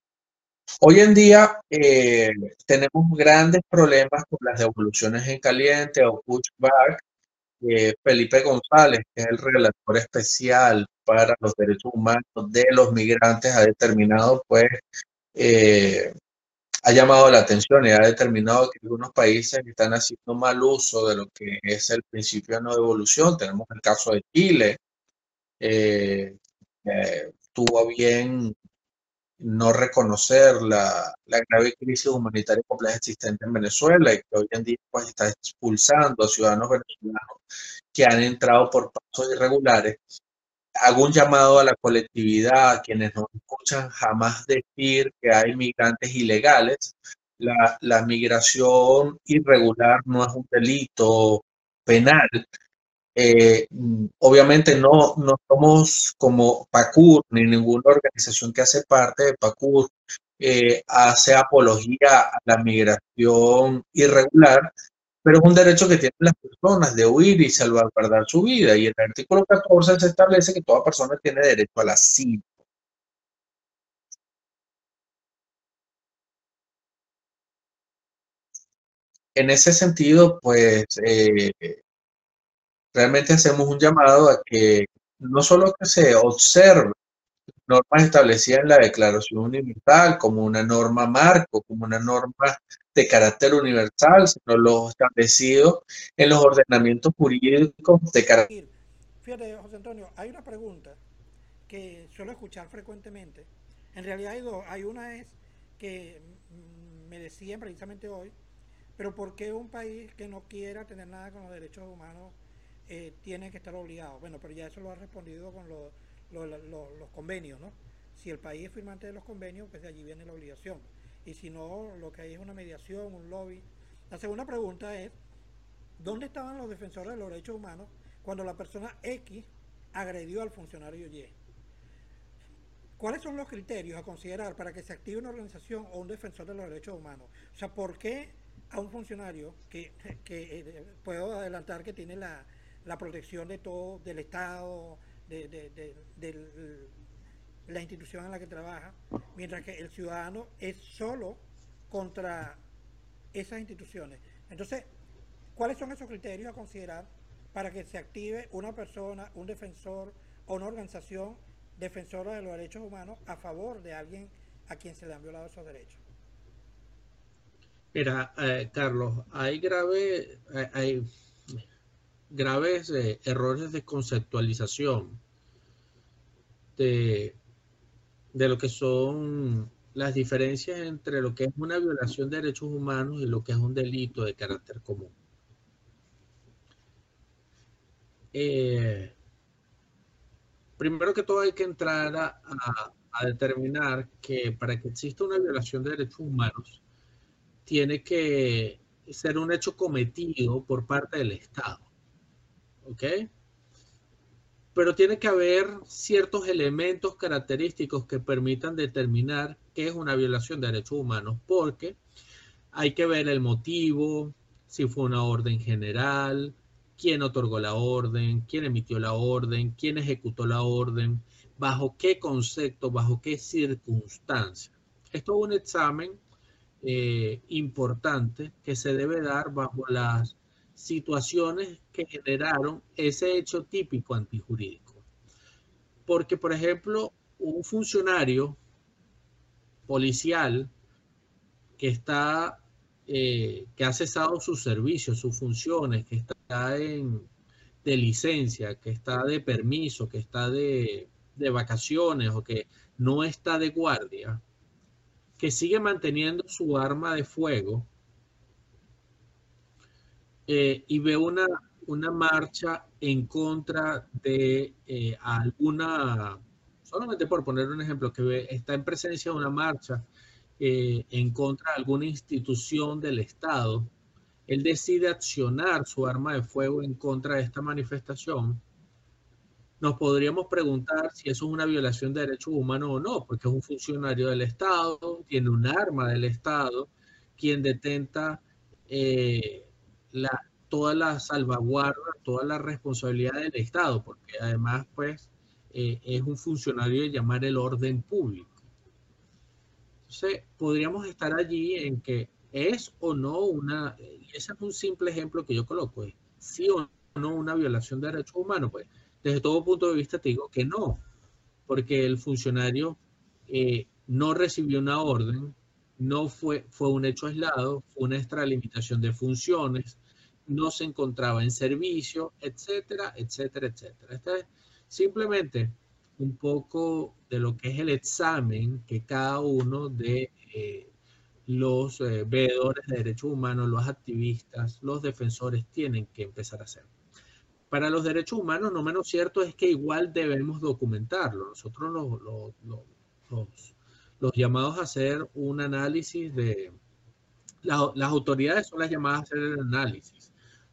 [SPEAKER 2] Hoy en día eh, tenemos grandes problemas con las devoluciones en caliente o pushback. Felipe González, que es el relator especial para los derechos humanos de los migrantes, ha determinado pues eh, ha llamado la atención y ha determinado que algunos países están haciendo mal uso de lo que es el principio de no devolución. Tenemos el caso de Chile, eh, tuvo bien no reconocer la, la, grave crisis humanitaria compleja existente en Venezuela y que hoy en día pues, está expulsando a ciudadanos venezolanos que han entrado por pasos irregulares hago un llamado a la colectividad, a quienes no escuchan jamás decir que hay migrantes ilegales. La, migración irregular no es un delito penal. Eh, obviamente no, no somos como PACUR ni ninguna organización que hace parte de PACUR eh, hace apología a la migración irregular, pero es un derecho que tienen las personas de huir y salvaguardar su vida. Y en el artículo 14 se establece que toda persona tiene derecho al asilo. En ese sentido, pues eh, realmente hacemos un llamado a que no solo que se observe normas establecidas en la Declaración Universal como una norma marco, como una norma de carácter universal, sino lo establecido en los ordenamientos jurídicos de carácter.
[SPEAKER 1] Fíjate, José Antonio, hay una pregunta que suelo escuchar frecuentemente. En realidad hay dos. Hay una es que me decían precisamente hoy, pero ¿por qué un país que no quiera tener nada con los derechos humanos eh, tiene que estar obligado? Bueno, pero ya eso lo ha respondido con los los convenios, ¿no? Si el país es firmante de los convenios, pues de allí viene la obligación. Y si no, lo que hay es una mediación, un lobby. La segunda pregunta es, ¿dónde estaban los defensores de los derechos humanos cuando la persona X agredió al funcionario Y? ¿Cuáles son los criterios a considerar para que se active una organización o un defensor de los derechos humanos? O sea, ¿por qué a un funcionario que, eh, puedo adelantar que tiene la, la protección de todo, del Estado, de, la institución en la que trabaja, mientras que el ciudadano es solo contra esas instituciones. Entonces, ¿cuáles son esos criterios a considerar para que se active una persona, un defensor o una organización defensora de los derechos humanos a favor de alguien a quien se le han violado esos derechos?
[SPEAKER 3] Mira, eh, Carlos, hay grave, eh, hay, graves eh, errores de conceptualización de, de lo que son las diferencias entre lo que es una violación de derechos humanos y lo que es un delito de carácter común. Eh, primero que todo hay que entrar a,
[SPEAKER 2] a determinar que para que exista una violación de derechos humanos, tiene que ser un hecho cometido por parte del Estado. ¿Ok? Pero tiene que haber ciertos elementos característicos que permitan determinar qué es una violación de derechos humanos, porque hay que ver el motivo, si fue una orden general, quién otorgó la orden, quién emitió la orden, quién ejecutó la orden, bajo qué concepto, bajo qué circunstancia. Esto es un examen eh, importante que se debe dar bajo las situaciones que generaron ese hecho típico antijurídico. Porque, por ejemplo, un funcionario policial que está eh, que ha cesado sus servicios, sus funciones, que está en, de licencia, que está de permiso, que está de, de vacaciones o que no está de guardia, que sigue manteniendo su arma de fuego eh, y ve una, una marcha en contra de eh, alguna, solamente por poner un ejemplo, que ve, está en presencia de una marcha eh, en contra de alguna institución del Estado, él decide accionar su arma de fuego en contra de esta manifestación, nos podríamos preguntar si eso es una violación de derechos humanos o no, porque es un funcionario del Estado, tiene un arma del Estado, quien detenta eh, la, toda la salvaguarda, toda la responsabilidad del Estado, porque además, pues, eh, es un funcionario de llamar el orden público. Entonces, podríamos estar allí en que es o no una, y ese es un simple ejemplo que yo coloco, es sí o no una violación de derechos humanos, pues desde todo punto de vista te digo que no, porque el funcionario eh, no recibió una orden, no fue, fue un hecho aislado, fue una extralimitación de funciones, no se encontraba en servicio, etcétera, etcétera, etcétera. Este es simplemente un poco de lo que es el examen que cada uno de eh, los eh, veedores de derechos humanos, los activistas, los defensores tienen que empezar a hacer. Para los derechos humanos, no menos cierto es que igual debemos documentarlo. Nosotros los, los, llamados a hacer un análisis de... las autoridades son las llamadas a hacer el análisis.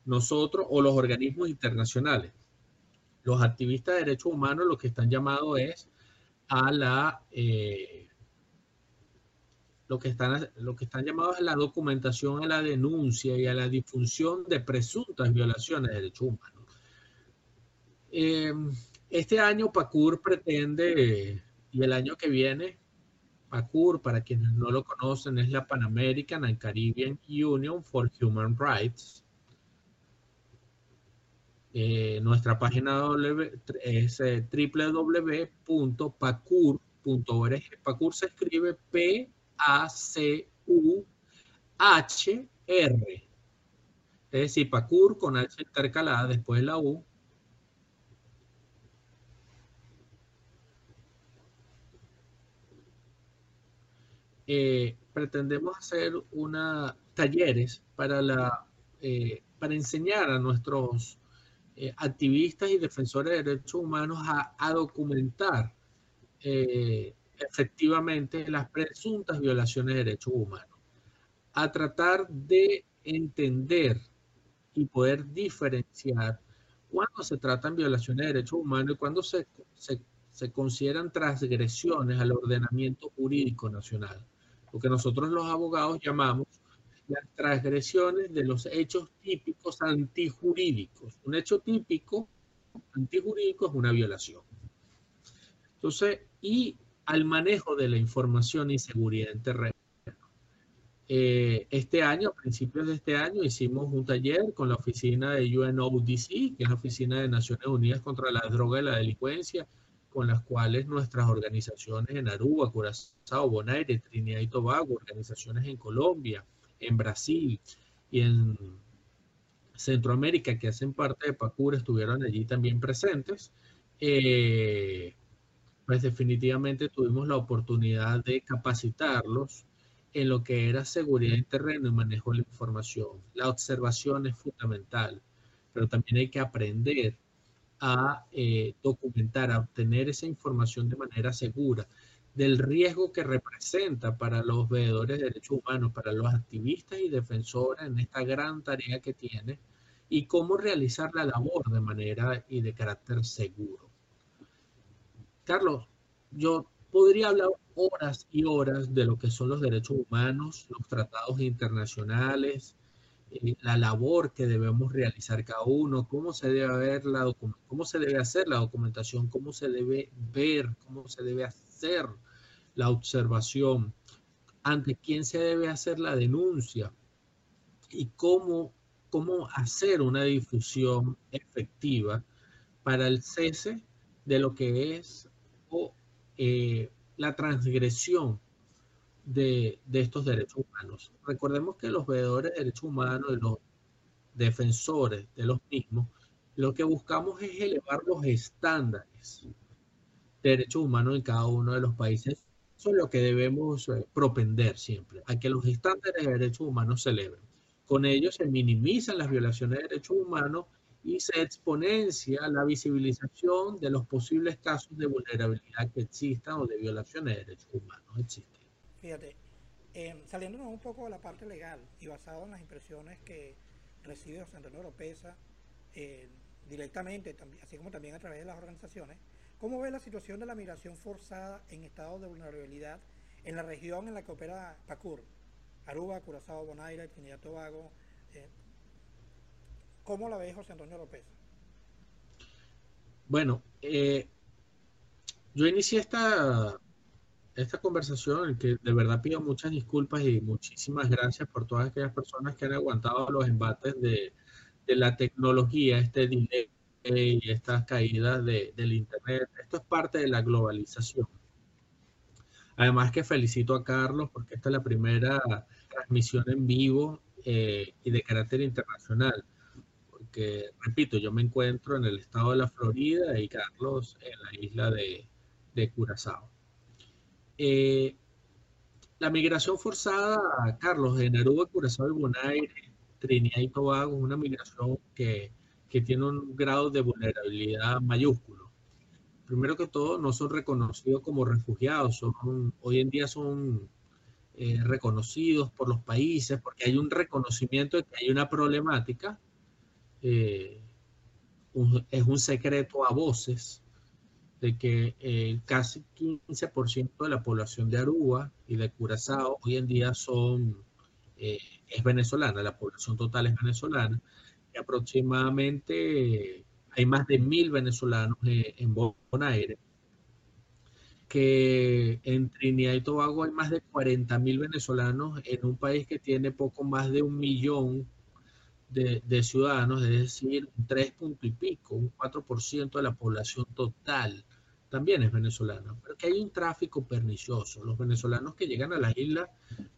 [SPEAKER 2] Nosotros o los organismos internacionales los activistas de derechos humanos lo que están llamados es a la eh, lo que están están llamados a la documentación, a la denuncia y a la difusión de presuntas violaciones de derechos humanos. Eh, este año PACUR pretende y el año que viene PACUR, para quienes no lo conocen, es la Pan American and Caribbean Union for Human Rights eh, nuestra página es eh, www.pacur.org. Pacur se escribe P-A-C-U-H-R. Es decir, Pacur con H intercalada después de la U. Eh, pretendemos hacer una talleres para la para enseñar a nuestros eh, activistas y defensores de derechos humanos a, documentar eh, efectivamente las presuntas violaciones de derechos humanos, a tratar de entender y poder diferenciar cuando se tratan violaciones de derechos humanos y cuando se, se, se consideran transgresiones al ordenamiento jurídico nacional, lo que nosotros los abogados llamamos las transgresiones de los hechos típicos antijurídicos. Un hecho típico antijurídico es una violación. Entonces, y al manejo de la información y seguridad en terreno. Eh, este año, a principios de este año, hicimos un taller con la oficina de UNODC, que es la Oficina de Naciones Unidas contra la Droga y la Delincuencia, con las cuales nuestras organizaciones en Aruba, Curazao, Bonaire, Trinidad y Tobago, organizaciones en Colombia, en Brasil y en Centroamérica que hacen parte de PACUR estuvieron allí también presentes, eh, pues definitivamente tuvimos la oportunidad de capacitarlos en lo que era seguridad en terreno y manejo de la información. La observación es fundamental, pero también hay que aprender a eh, documentar, a obtener esa información de manera segura, del riesgo que representa para los veedores de derechos humanos, para los activistas y defensores en esta gran tarea que tiene y cómo realizar la labor de manera y de carácter seguro. Carlos, yo podría hablar horas y horas de lo que son los derechos humanos, los tratados internacionales, eh, la labor que debemos realizar cada uno, cómo se debe ver la cómo se debe hacer la documentación, cómo se debe ver, cómo se debe hacer la observación, ante quién se debe hacer la denuncia y cómo cómo hacer una difusión efectiva para el cese de lo que es o, eh, la transgresión de, estos derechos humanos. Recordemos que los veedores de derechos humanos y los defensores de los mismos, lo que buscamos es elevar los estándares de derechos humanos en cada uno de los países. Es lo que debemos eh, propender siempre, a que los estándares de derechos humanos se. Con ello se minimizan las violaciones de derechos humanos y se exponencia la visibilización de los posibles casos de vulnerabilidad que existan o de violaciones de derechos humanos existen.
[SPEAKER 1] Fíjate, eh, saliéndonos un poco de la parte legal y basado en las impresiones que recibe José Antonio Oropesa eh, directamente, así como también a través de las organizaciones, ¿cómo ve la situación de la migración forzada en estado de vulnerabilidad en la región en la que opera PACUR? Aruba, Curazao, Bonaire, Trinidad Tobago. Eh, ¿Cómo la ve José Antonio López?
[SPEAKER 2] Bueno, eh, yo inicié esta, esta conversación en que de verdad pido muchas disculpas y muchísimas gracias por todas aquellas personas que han aguantado los embates de, la tecnología, este delay y estas caídas del Internet. Esto es parte de la globalización. Además que felicito a Carlos porque esta es la primera transmisión en vivo eh, y de carácter internacional. Porque, repito, yo me encuentro en el estado de la Florida y Carlos en la isla de, de Curazao. Eh, la migración forzada, Carlos, en Aruba, Curazao y Bonaire, Trinidad y Tobago, es una migración que, que tiene un grado de vulnerabilidad mayúsculo primero que todo, no son reconocidos como refugiados, son, hoy en día son eh, reconocidos por los países porque hay un reconocimiento de que hay una problemática. Eh, es un secreto a voces de que eh, casi 15% de la población de Aruba y de Curazao hoy en día son, es venezolana, la población total es venezolana, aproximadamente hay más de mil venezolanos eh, en Bonaire, que en Trinidad y Tobago hay más de 40 mil venezolanos en un país que tiene poco más de un millón de, ciudadanos, es decir, un 3 punto y pico, un 4% de la población total también es venezolana, pero que hay un tráfico pernicioso. Los venezolanos que llegan a las islas,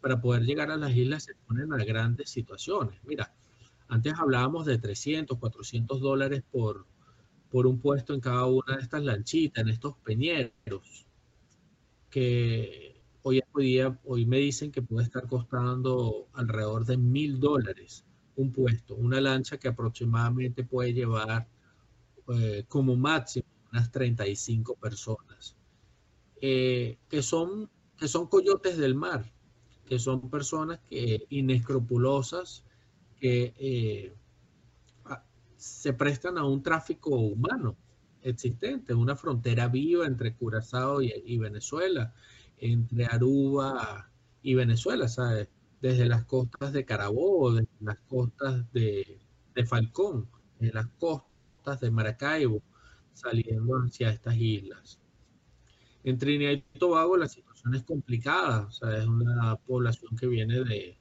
[SPEAKER 2] para poder llegar a las islas, se ponen a grandes situaciones. Mira, antes hablábamos de 300, 400 dólares por, por un puesto en cada una de estas lanchitas, en estos peñeros, que hoy, día, hoy me dicen que puede estar costando alrededor de mil dólares un puesto, una lancha que aproximadamente puede llevar eh, como máximo unas 35 personas, eh, que, son, que son coyotes del mar, que son personas que inescrupulosas, que eh, se prestan a un tráfico humano existente, una frontera viva entre Curazao y, Venezuela, entre Aruba y Venezuela, ¿sabes? Desde las costas de Carabobo, desde las costas de, de Falcón, desde las costas de Maracaibo, saliendo hacia estas islas. En Trinidad y Tobago la situación es complicada, o sea, es una población que viene de,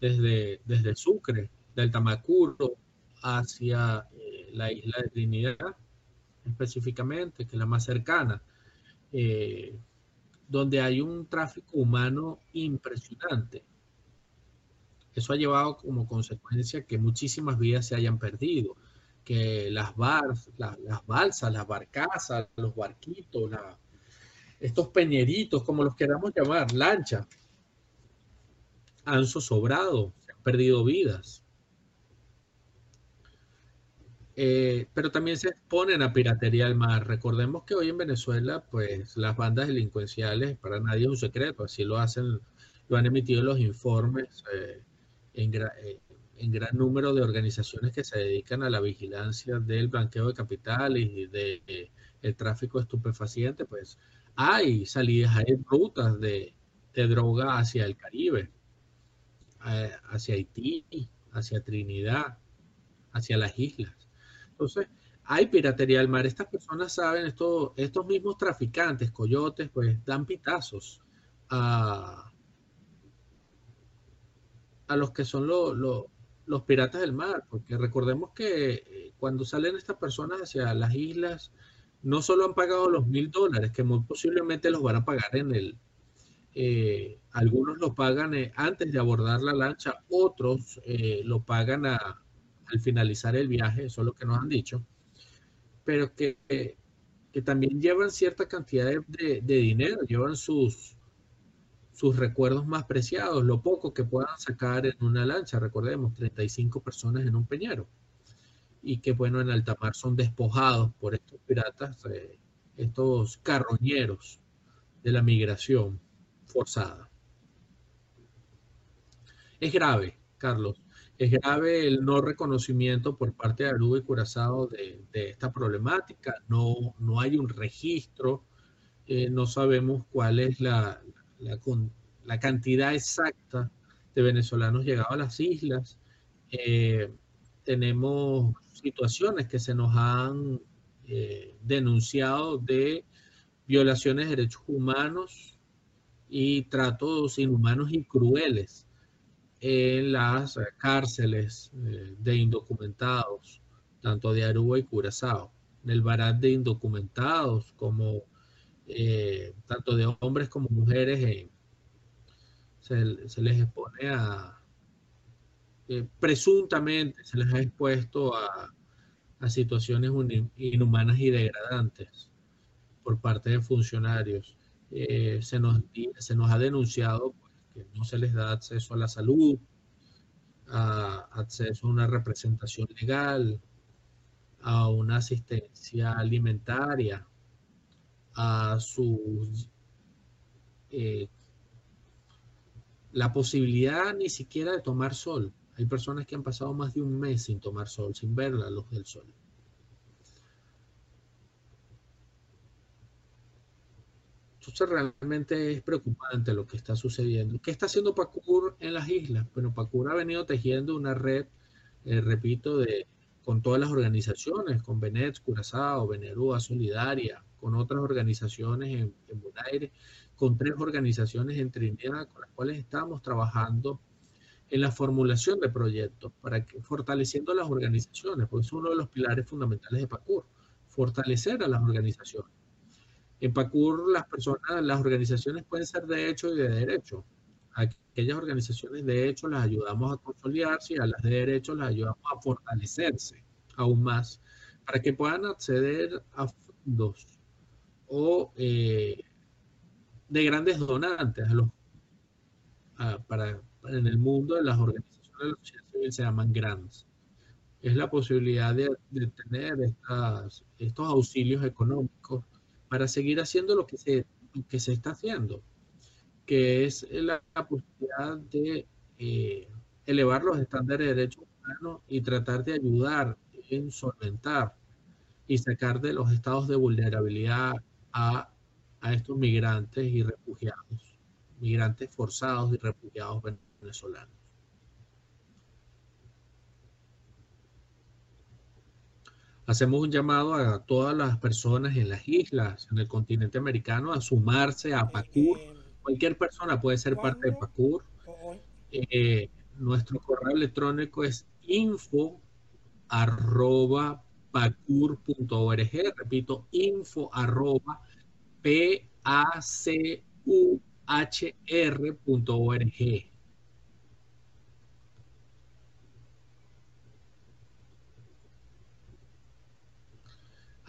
[SPEAKER 2] desde, desde Sucre, del Tamacuro hacia eh, la isla de Trinidad, específicamente, que es la más cercana, eh, donde hay un tráfico humano impresionante. Eso ha llevado como consecuencia que muchísimas vidas se hayan perdido, que las, las balsas, las barcazas, los barquitos, estos peñeritos, como los queramos llamar, lancha, han zozobrado, se han perdido vidas. eh, pero también se exponen a piratería al mar. Recordemos que hoy en Venezuela, pues las bandas delincuenciales, para nadie es un secreto, así lo hacen, lo han emitido los informes eh, en, eh, en, gran número de organizaciones que se dedican a la vigilancia del blanqueo de capitales y del de, el tráfico de estupefacientes, pues hay salidas, hay rutas de, de droga hacia el Caribe, hacia Haití, hacia Trinidad, hacia las islas. Entonces, hay piratería al mar. Estas personas saben, esto, estos mismos traficantes, coyotes, pues dan pitazos a, a los que son los piratas del mar, porque recordemos que eh, cuando salen estas personas hacia las islas, no solo han pagado los mil dólares, que muy posiblemente los van a pagar en el, eh, algunos lo pagan eh, antes de abordar la lancha, otros lo pagan al finalizar el viaje, eso es lo que nos han dicho, pero que, también llevan cierta cantidad de, dinero, llevan sus, sus recuerdos más preciados, lo poco que puedan sacar en una lancha, recordemos, 35 personas en un peñero, y que bueno, en alta mar son despojados por estos piratas, eh, estos carroñeros de la migración forzada. Es grave, Carlos, es grave el no reconocimiento por parte de Aruba y Curazao de, esta problemática. No, no hay un registro, eh, no sabemos cuál es la, cantidad exacta de venezolanos llegados a las islas. Eh, tenemos situaciones que se nos han eh, denunciado de violaciones de derechos humanos y tratos inhumanos y crueles en las cárceles eh, de indocumentados, tanto de Aruba y Curazao, en el barat de indocumentados, como eh, tanto de hombres como mujeres, eh, se, les expone a, presuntamente se les ha expuesto a, a situaciones inhumanas y degradantes por parte de funcionarios. se, nos, se nos ha denunciado que no se les da acceso a la salud, a acceso a una representación legal, a una asistencia alimentaria, a su eh, la posibilidad ni siquiera de tomar sol. Hay personas que han pasado más de un mes sin tomar sol, sin ver la luz del sol. Realmente es preocupante lo que está sucediendo. ¿Qué está haciendo PACUR en las islas? Bueno, PACUR ha venido tejiendo una red, eh, repito, de, con todas las organizaciones, con Benet, Curazao, Benerúa, Solidaria, con otras organizaciones en, en Bonaire, con tres organizaciones en Trinidad con las cuales estamos trabajando en la formulación de proyectos, para que, fortaleciendo las organizaciones, porque es uno de los pilares fundamentales de PACUR, fortalecer a las organizaciones en PACUR las personas, las organizaciones pueden ser de hecho y de derecho. Aquellas organizaciones de hecho las ayudamos a consolidarse y a las de derecho las ayudamos a fortalecerse aún más para que puedan acceder a fondos o eh, de grandes donantes a los, para, en el mundo de las organizaciones de la sociedad civil se llaman grants. Es la posibilidad de, de tener estas, estos auxilios económicos para seguir haciendo lo que se, que se está haciendo, que es la, posibilidad de eh, elevar los estándares de derechos humanos y tratar de ayudar en solventar y sacar de los estados de vulnerabilidad a, a estos migrantes y refugiados, migrantes forzados y refugiados venezolanos. Hacemos un llamado a todas las personas en las islas, en el continente americano, a sumarse a PACUR. Cualquier persona puede ser parte de PACUR. Eh, nuestro correo electrónico es info arroba pacur.org. Repito, info arroba p a c u h r.org.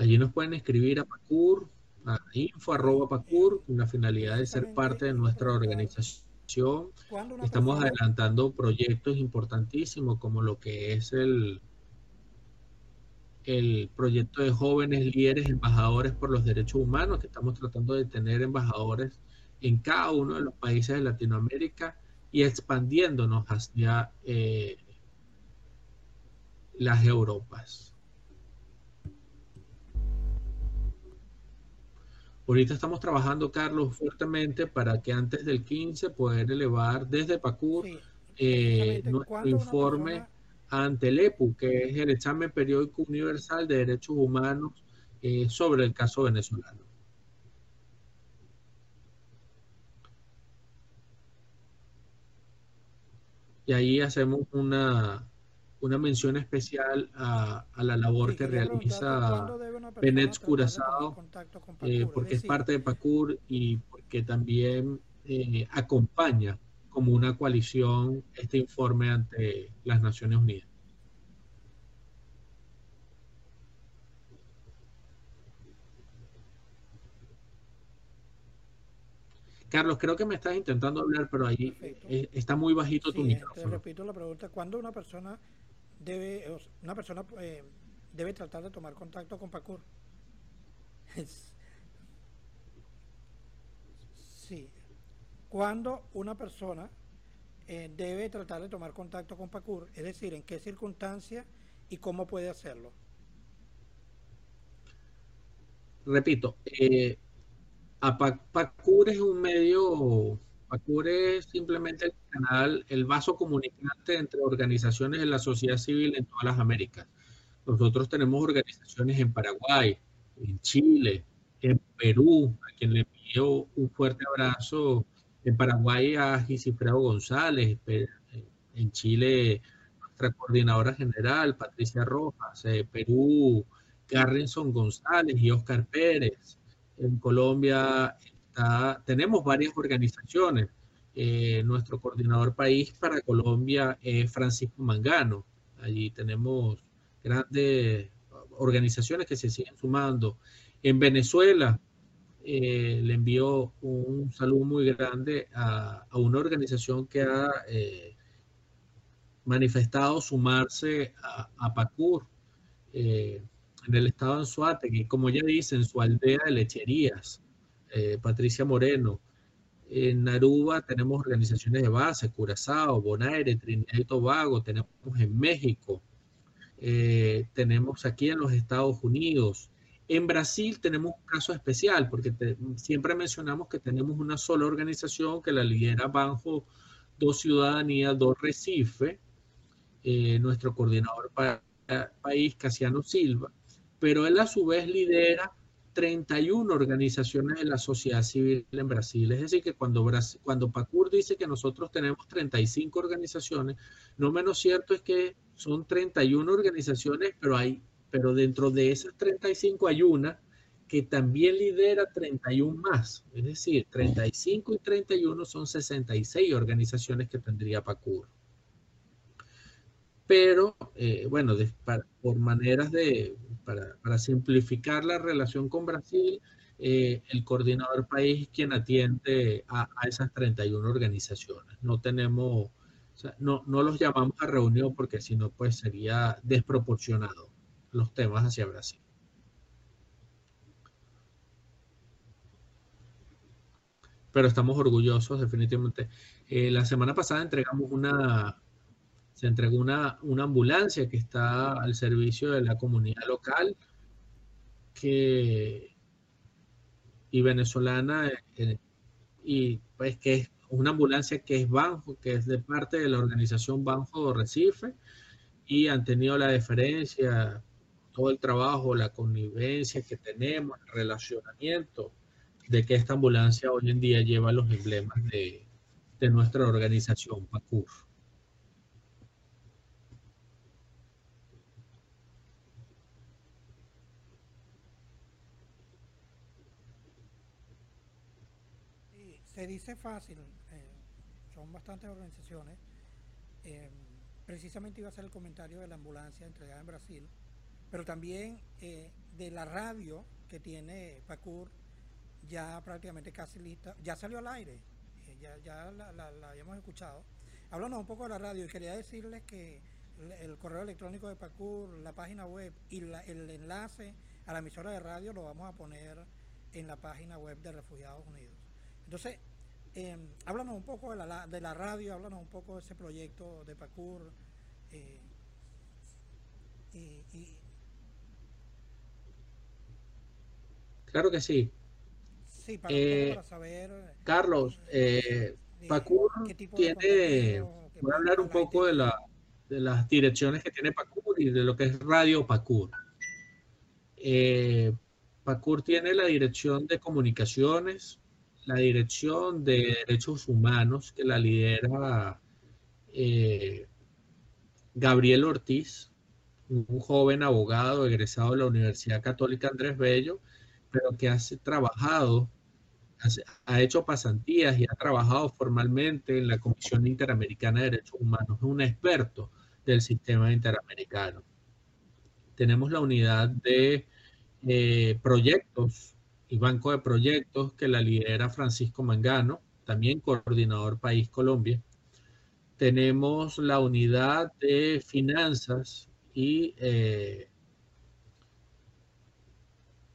[SPEAKER 2] Allí nos pueden escribir a PACUR, a info arroba PACUR, con la finalidad de ser parte de nuestra organización. Estamos adelantando proyectos importantísimos como lo que es el, el proyecto de jóvenes líderes embajadores por los derechos humanos, que estamos tratando de tener embajadores en cada uno de los países de Latinoamérica y expandiéndonos hacia eh, las Europas. Ahorita estamos trabajando, Carlos, fuertemente para que antes del 15 poder elevar desde PACUR eh, nuestro informe ante el EPU, que es el examen periódico universal de derechos humanos eh, sobre el caso venezolano. Y ahí hacemos una, una mención especial a, la labor que realiza Benet Curazao, eh, porque es parte de PACUR y porque también eh, acompaña como una coalición este informe ante las Naciones Unidas. Carlos, creo que me estás intentando hablar, pero ahí eh, está muy bajito tu micrófono.
[SPEAKER 1] Te repito la pregunta, ¿cuándo una persona debe, una persona eh, debe tratar de tomar contacto con PACUR? sí. ¿Cuándo una persona eh, debe tratar de tomar contacto con PACUR? Es decir, ¿en qué circunstancias y cómo puede hacerlo?
[SPEAKER 2] Repito, eh, PACUR es un medio, PACUR es simplemente el canal, el vaso comunicante entre organizaciones de la sociedad civil en todas las Américas. Nosotros tenemos organizaciones en Paraguay, en Chile, en Perú, a quien le envío un fuerte abrazo. En Paraguay a Gisifredo González, en Chile nuestra coordinadora general, Patricia Rojas, en Perú, Garrison González y Oscar Pérez, en Colombia tenemos varias organizaciones. Eh, nuestro coordinador país para Colombia es Francisco Mangano. Allí tenemos grandes organizaciones que se siguen sumando. En Venezuela eh, le envío un saludo muy grande a, una organización que ha eh, manifestado sumarse a, a PACUR en el estado de Anzuategui, como ya dice, en su aldea de lecherías, eh, Patricia Moreno. En Aruba tenemos organizaciones de base, Curazao, Bonaire, Trinidad y Tobago, tenemos en México, eh, tenemos aquí en los Estados Unidos. En Brasil tenemos un caso especial, porque siempre mencionamos que tenemos una sola organización que la lidera bajo dos ciudadanías, dos Recife, eh, nuestro coordinador país, Casiano Silva, pero él a su vez lidera 31 organizaciones de la sociedad civil en Brasil. Es decir, que cuando, cuando PACUR dice que nosotros tenemos 35 organizaciones, no menos cierto es que son 31 organizaciones, pero, hay, pero dentro de esas 35 hay una que también lidera 31 más. Es decir, 35 y 31 son 66 organizaciones que tendría PACUR. Pero, eh, bueno, por maneras de, para, simplificar la relación con Brasil, eh, el coordinador país es quien atiende a, esas 31 organizaciones. No tenemos, no, no los llamamos a reunión porque si no, pues sería desproporcionado los temas hacia Brasil. Pero estamos orgullosos, definitivamente. Eh, la semana pasada entregamos una, se entregó una, ambulancia que está al servicio de la comunidad local que, y venezolana eh, y pues que es una ambulancia que es Banjo, que es de parte de la organización Banjo Recife y han tenido la deferencia, todo el trabajo, la connivencia que tenemos, el relacionamiento de que esta ambulancia hoy en día lleva los emblemas de, de nuestra organización PACUR.
[SPEAKER 1] Se dice fácil, eh, son bastantes organizaciones. Eh, precisamente iba a ser el comentario de la ambulancia entregada en Brasil, pero también eh, de la radio que tiene PACUR, ya prácticamente casi lista, ya salió al aire, ya, ya la, habíamos escuchado. Háblanos un poco de la radio y quería decirles que el correo electrónico de PACUR, la página web y el enlace a la emisora de radio lo vamos a poner en la página web de Refugiados Unidos. Entonces, eh, háblanos un poco de la, de la radio, háblanos un poco de ese proyecto de PACUR. Eh,
[SPEAKER 2] claro que sí.
[SPEAKER 1] Sí, para, eh, saber.
[SPEAKER 2] Carlos, eh, PACUR tiene. Voy a hablar un poco de, la, de las direcciones que tiene PACUR y de lo que es Radio PACUR. PACUR tiene la dirección de comunicaciones, la dirección de derechos humanos que la lidera eh, Gabriel Ortiz, un joven abogado egresado de la Universidad Católica Andrés Bello, pero que ha trabajado, ha hecho pasantías y ha trabajado formalmente en la Comisión Interamericana de Derechos Humanos, es un experto del sistema interamericano. Tenemos la unidad de eh, proyectos y banco de proyectos que la lidera Francisco Mangano, también coordinador País Colombia. Tenemos la unidad de finanzas y eh,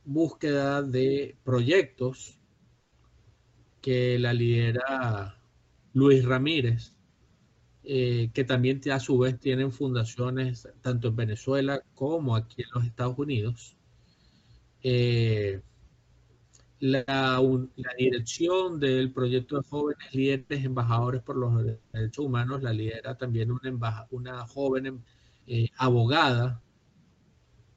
[SPEAKER 2] búsqueda de proyectos que la lidera Luis Ramírez, eh, que también a su vez tienen fundaciones tanto en Venezuela como aquí en los Estados Unidos. Eh, la, la, dirección del proyecto de jóvenes líderes embajadores por los derechos humanos la lidera también una, una joven eh, abogada,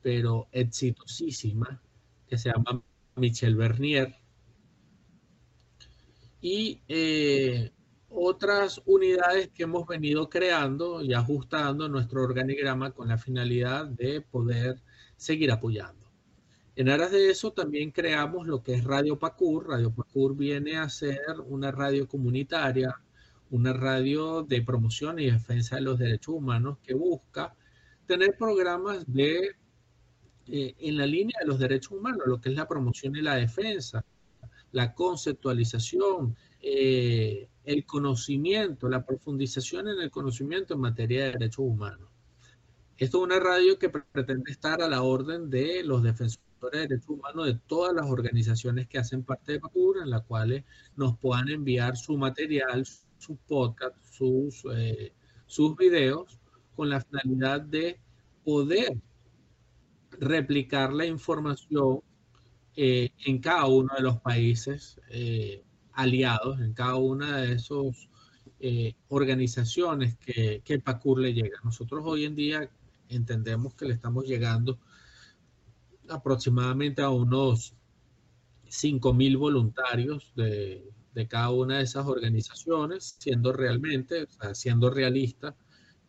[SPEAKER 2] pero exitosísima, que se llama Michelle Bernier. Y eh, otras unidades que hemos venido creando y ajustando nuestro organigrama con la finalidad de poder seguir apoyando. En aras de eso también creamos lo que es Radio Pacur. Radio Pacur viene a ser una radio comunitaria, una radio de promoción y defensa de los derechos humanos que busca tener programas de eh, en la línea de los derechos humanos, lo que es la promoción y la defensa, la conceptualización, eh, el conocimiento, la profundización en el conocimiento en materia de derechos humanos. Esto es una radio que pretende estar a la orden de los defensores de derechos humanos de todas las organizaciones que hacen parte de PACUR, en las cuales nos puedan enviar su material, su podcast, sus, eh, sus videos, con la finalidad de poder replicar la información eh, en cada uno de los países eh, aliados, en cada una de esas organizaciones que, que PACUR le llega. Nosotros hoy en día entendemos que le estamos llegando aproximadamente a unos 5.000 voluntarios de, de, cada una de esas organizaciones, siendo realmente, siendo realista,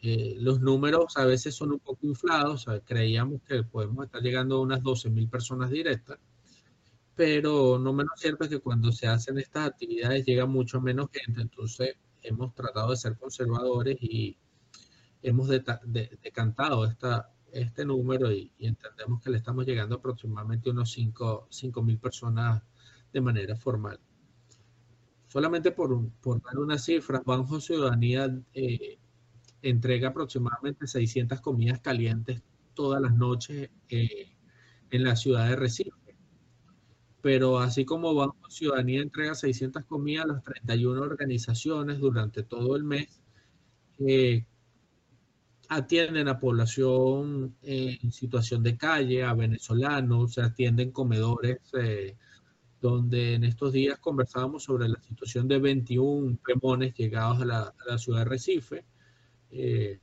[SPEAKER 2] eh, los números a veces son un poco inflados, creíamos que podemos estar llegando a unas 12.000 personas directas, pero no menos cierto es que cuando se hacen estas actividades llega mucho menos gente, entonces hemos tratado de ser conservadores y hemos decantado esta, este número y, entendemos que le estamos llegando aproximadamente unos 5 mil personas de manera formal. Solamente por, por dar una cifra, Banjo Ciudadanía eh, entrega aproximadamente 600 comidas calientes todas las noches eh, en la ciudad de Recife. Pero así como Banco Ciudadanía entrega 600 comidas a las 31 organizaciones durante todo el mes, eh, atienden a población en situación de calle, a venezolanos, se atienden comedores, eh, donde en estos días conversábamos sobre la situación de 21 pemones llegados a la, ciudad de Recife, eh,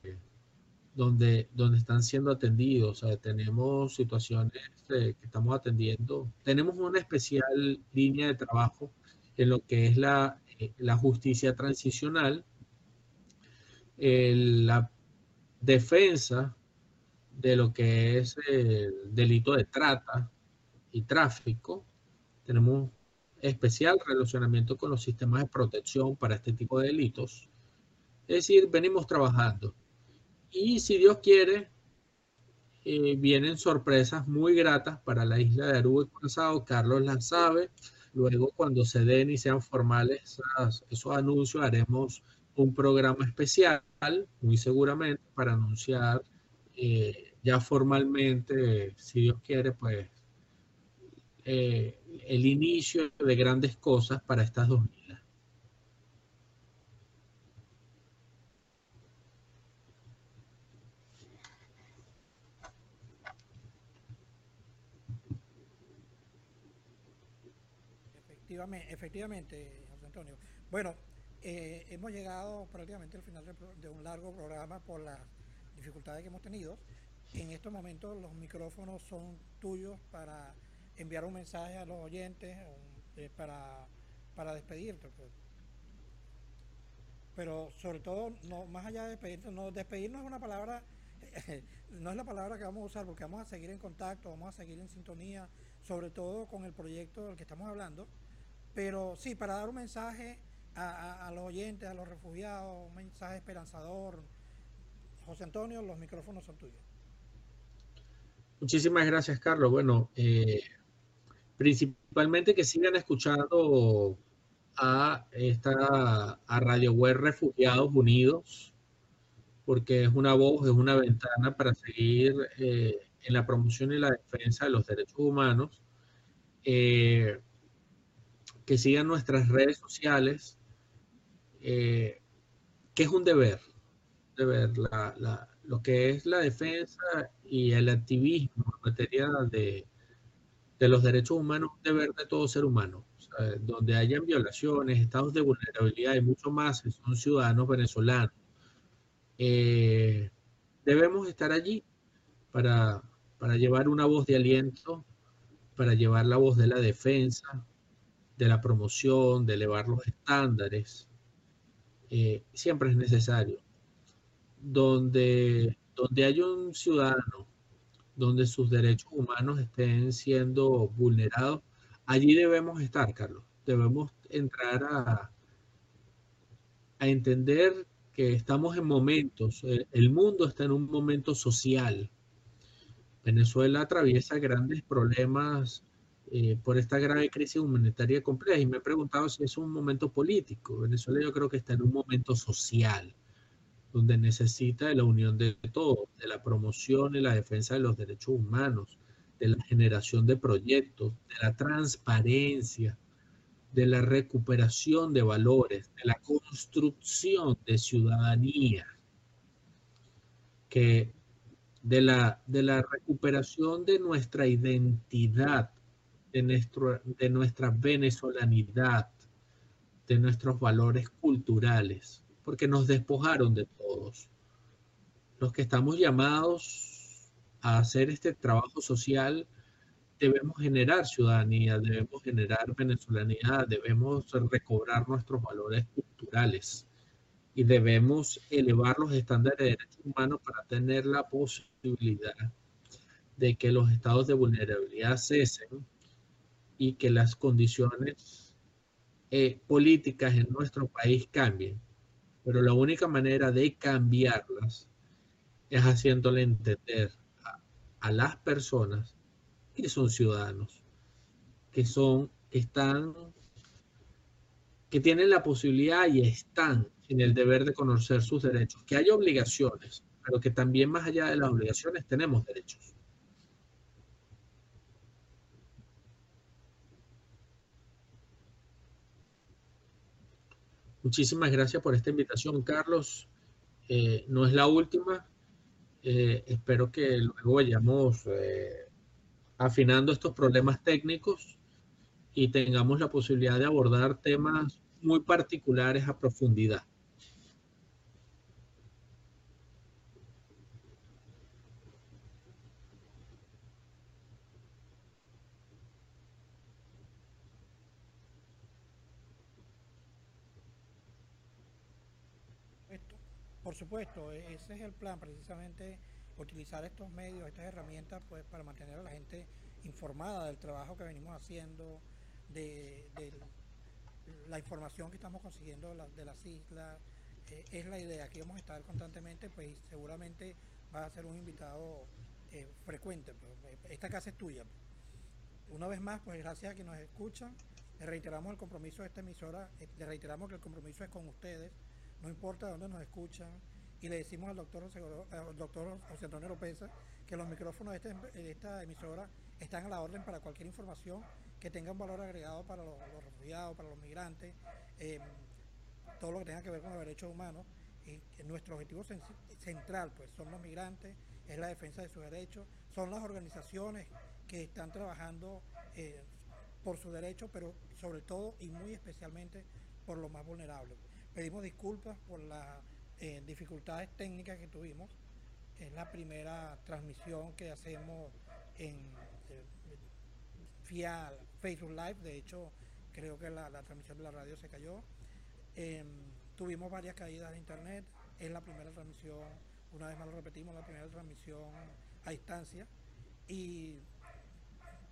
[SPEAKER 2] donde, donde están siendo atendidos. tenemos situaciones eh, que estamos atendiendo. Tenemos una especial línea de trabajo en lo que es la, la justicia transicional, la defensa de lo que es el delito de trata y tráfico. Tenemos especial relacionamiento con los sistemas de protección para este tipo de delitos. Es decir, venimos trabajando. Y si Dios quiere, eh, vienen sorpresas muy gratas para la isla de Aruba y. Carlos las sabe. Luego, cuando se den y sean formales esos anuncios, haremos un programa especial, muy seguramente, para anunciar eh, ya formalmente, si Dios quiere, pues eh, el inicio de grandes cosas para estas dos islas.
[SPEAKER 1] Efectivamente, efectivamente, José Antonio. Bueno, eh, hemos llegado prácticamente al final de, un largo programa por las dificultades que hemos tenido. En estos momentos los micrófonos son tuyos para enviar un mensaje a los oyentes eh, para, para despedirte. Pues. Pero sobre todo, no, más allá de despedirte, no, despedirnos es una palabra, no es la palabra que vamos a usar porque vamos a seguir en contacto, vamos a seguir en sintonía, sobre todo con el proyecto del que estamos hablando. Pero sí, para dar un mensaje a, a, los oyentes, a los refugiados, un mensaje esperanzador. José Antonio, los micrófonos son tuyos.
[SPEAKER 2] Muchísimas gracias, Carlos. Bueno, eh, principalmente que sigan escuchando a esta a Radio Web Refugiados Unidos, porque es una voz, es una ventana para seguir eh, en la promoción y la defensa de los derechos humanos. Eh, que sigan nuestras redes sociales, eh, que es un deber, lo que es la defensa y el activismo en materia de, los derechos humanos, un deber de todo ser humano. Donde hayan violaciones, estados de vulnerabilidad y mucho más, son ciudadanos venezolanos, eh, debemos estar allí para llevar una voz de aliento, para llevar la voz de la defensa, de la promoción, de elevar los estándares, eh, siempre es necesario. Donde, donde hay un ciudadano, donde sus derechos humanos estén siendo vulnerados, allí debemos estar, Carlos. Debemos entrar a, a entender que estamos en momentos, eh, el mundo está en un momento social. Venezuela atraviesa grandes problemas eh, por esta grave crisis humanitaria compleja. Y me he preguntado si es un momento político. Venezuela yo creo que está en un momento social, donde necesita de la unión de todos, de la promoción y la defensa de los derechos humanos, de la generación de proyectos, de la transparencia, de la recuperación de valores, de la construcción de ciudadanía, que de la, de la recuperación de nuestra identidad de, nuestro, de nuestra venezolanidad, de nuestros valores culturales, porque nos despojaron de todos. Los que estamos llamados a hacer este trabajo social, debemos generar ciudadanía, debemos generar venezolanidad, debemos recobrar nuestros valores culturales y debemos elevar los estándares de derechos humanos para tener la posibilidad de que los estados de vulnerabilidad cesen y que las condiciones eh, políticas en nuestro país cambien. Pero la única manera de cambiarlas es haciéndole entender a, a las personas que son ciudadanos, que son, que están, que tienen la posibilidad y están en el deber de conocer sus derechos, que hay obligaciones, pero que también más allá de las obligaciones tenemos derechos. Muchísimas gracias por esta invitación, Carlos. Eh, no es la última. Eh, espero que luego vayamos eh, afinando estos problemas técnicos y tengamos la posibilidad de abordar temas muy particulares a profundidad.
[SPEAKER 1] Por supuesto, e-, ese es el plan, precisamente utilizar estos medios, estas herramientas, pues para mantener a la gente informada del trabajo que venimos haciendo, de, la información que estamos consiguiendo de, la, de las islas. Eh, es la idea, aquí vamos a estar constantemente, pues seguramente va a ser un invitado eh, frecuente. Pues, esta casa es tuya. Una vez más, pues gracias a quienes nos escuchan. Le reiteramos el compromiso de esta emisora, eh, le reiteramos que el compromiso es con ustedes no importa dónde nos escuchan, y le decimos al doctor José, al doctor José Antonio López que los micrófonos de, este, esta emisora están a la orden para cualquier información que tenga un valor agregado para los, refugiados, para los migrantes, em, todo lo que tenga que ver con los derechos humanos. Y nuestro objetivo central pues son los migrantes, es la defensa de sus derechos, son las organizaciones que están trabajando eh, por sus derechos, pero sobre todo y muy especialmente por los más vulnerables. Pedimos disculpas por las eh, dificultades técnicas que tuvimos. Es la primera transmisión que hacemos en eh, vía Facebook Live. De hecho, creo que la, transmisión de la radio se cayó. Em, tuvimos varias caídas de internet. Es la primera transmisión, una vez más lo repetimos, la primera transmisión a distancia. Y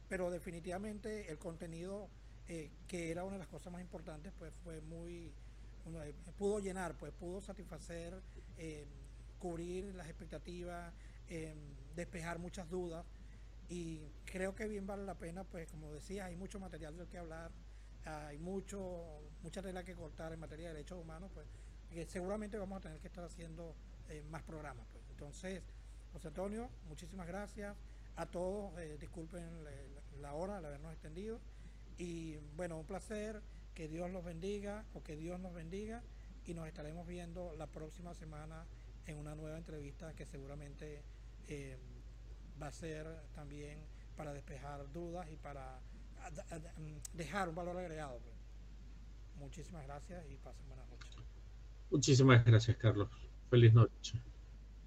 [SPEAKER 1] pero definitivamente el contenido eh, que era una de las cosas más importantes pues fue muy pudo llenar pues pudo satisfacer eh, cubrir las expectativas despejar muchas dudas. Y creo que bien vale la pena pues como decía hay mucho material del que hablar hay mucho mucha tela que cortar en materia de derechos humanos pues que seguramente vamos a tener que estar haciendo más programas pues. Entonces José Antonio muchísimas gracias. A todos, disculpen la hora, al habernos extendido. Y bueno, un placer, que Dios los bendiga o que Dios nos bendiga y nos estaremos viendo la próxima semana en una nueva entrevista que seguramente eh, va a ser también para despejar dudas y para dejar un valor agregado. Pues. Muchísimas gracias y pasen buenas noches.
[SPEAKER 3] Muchísimas gracias, Carlos. Feliz noche.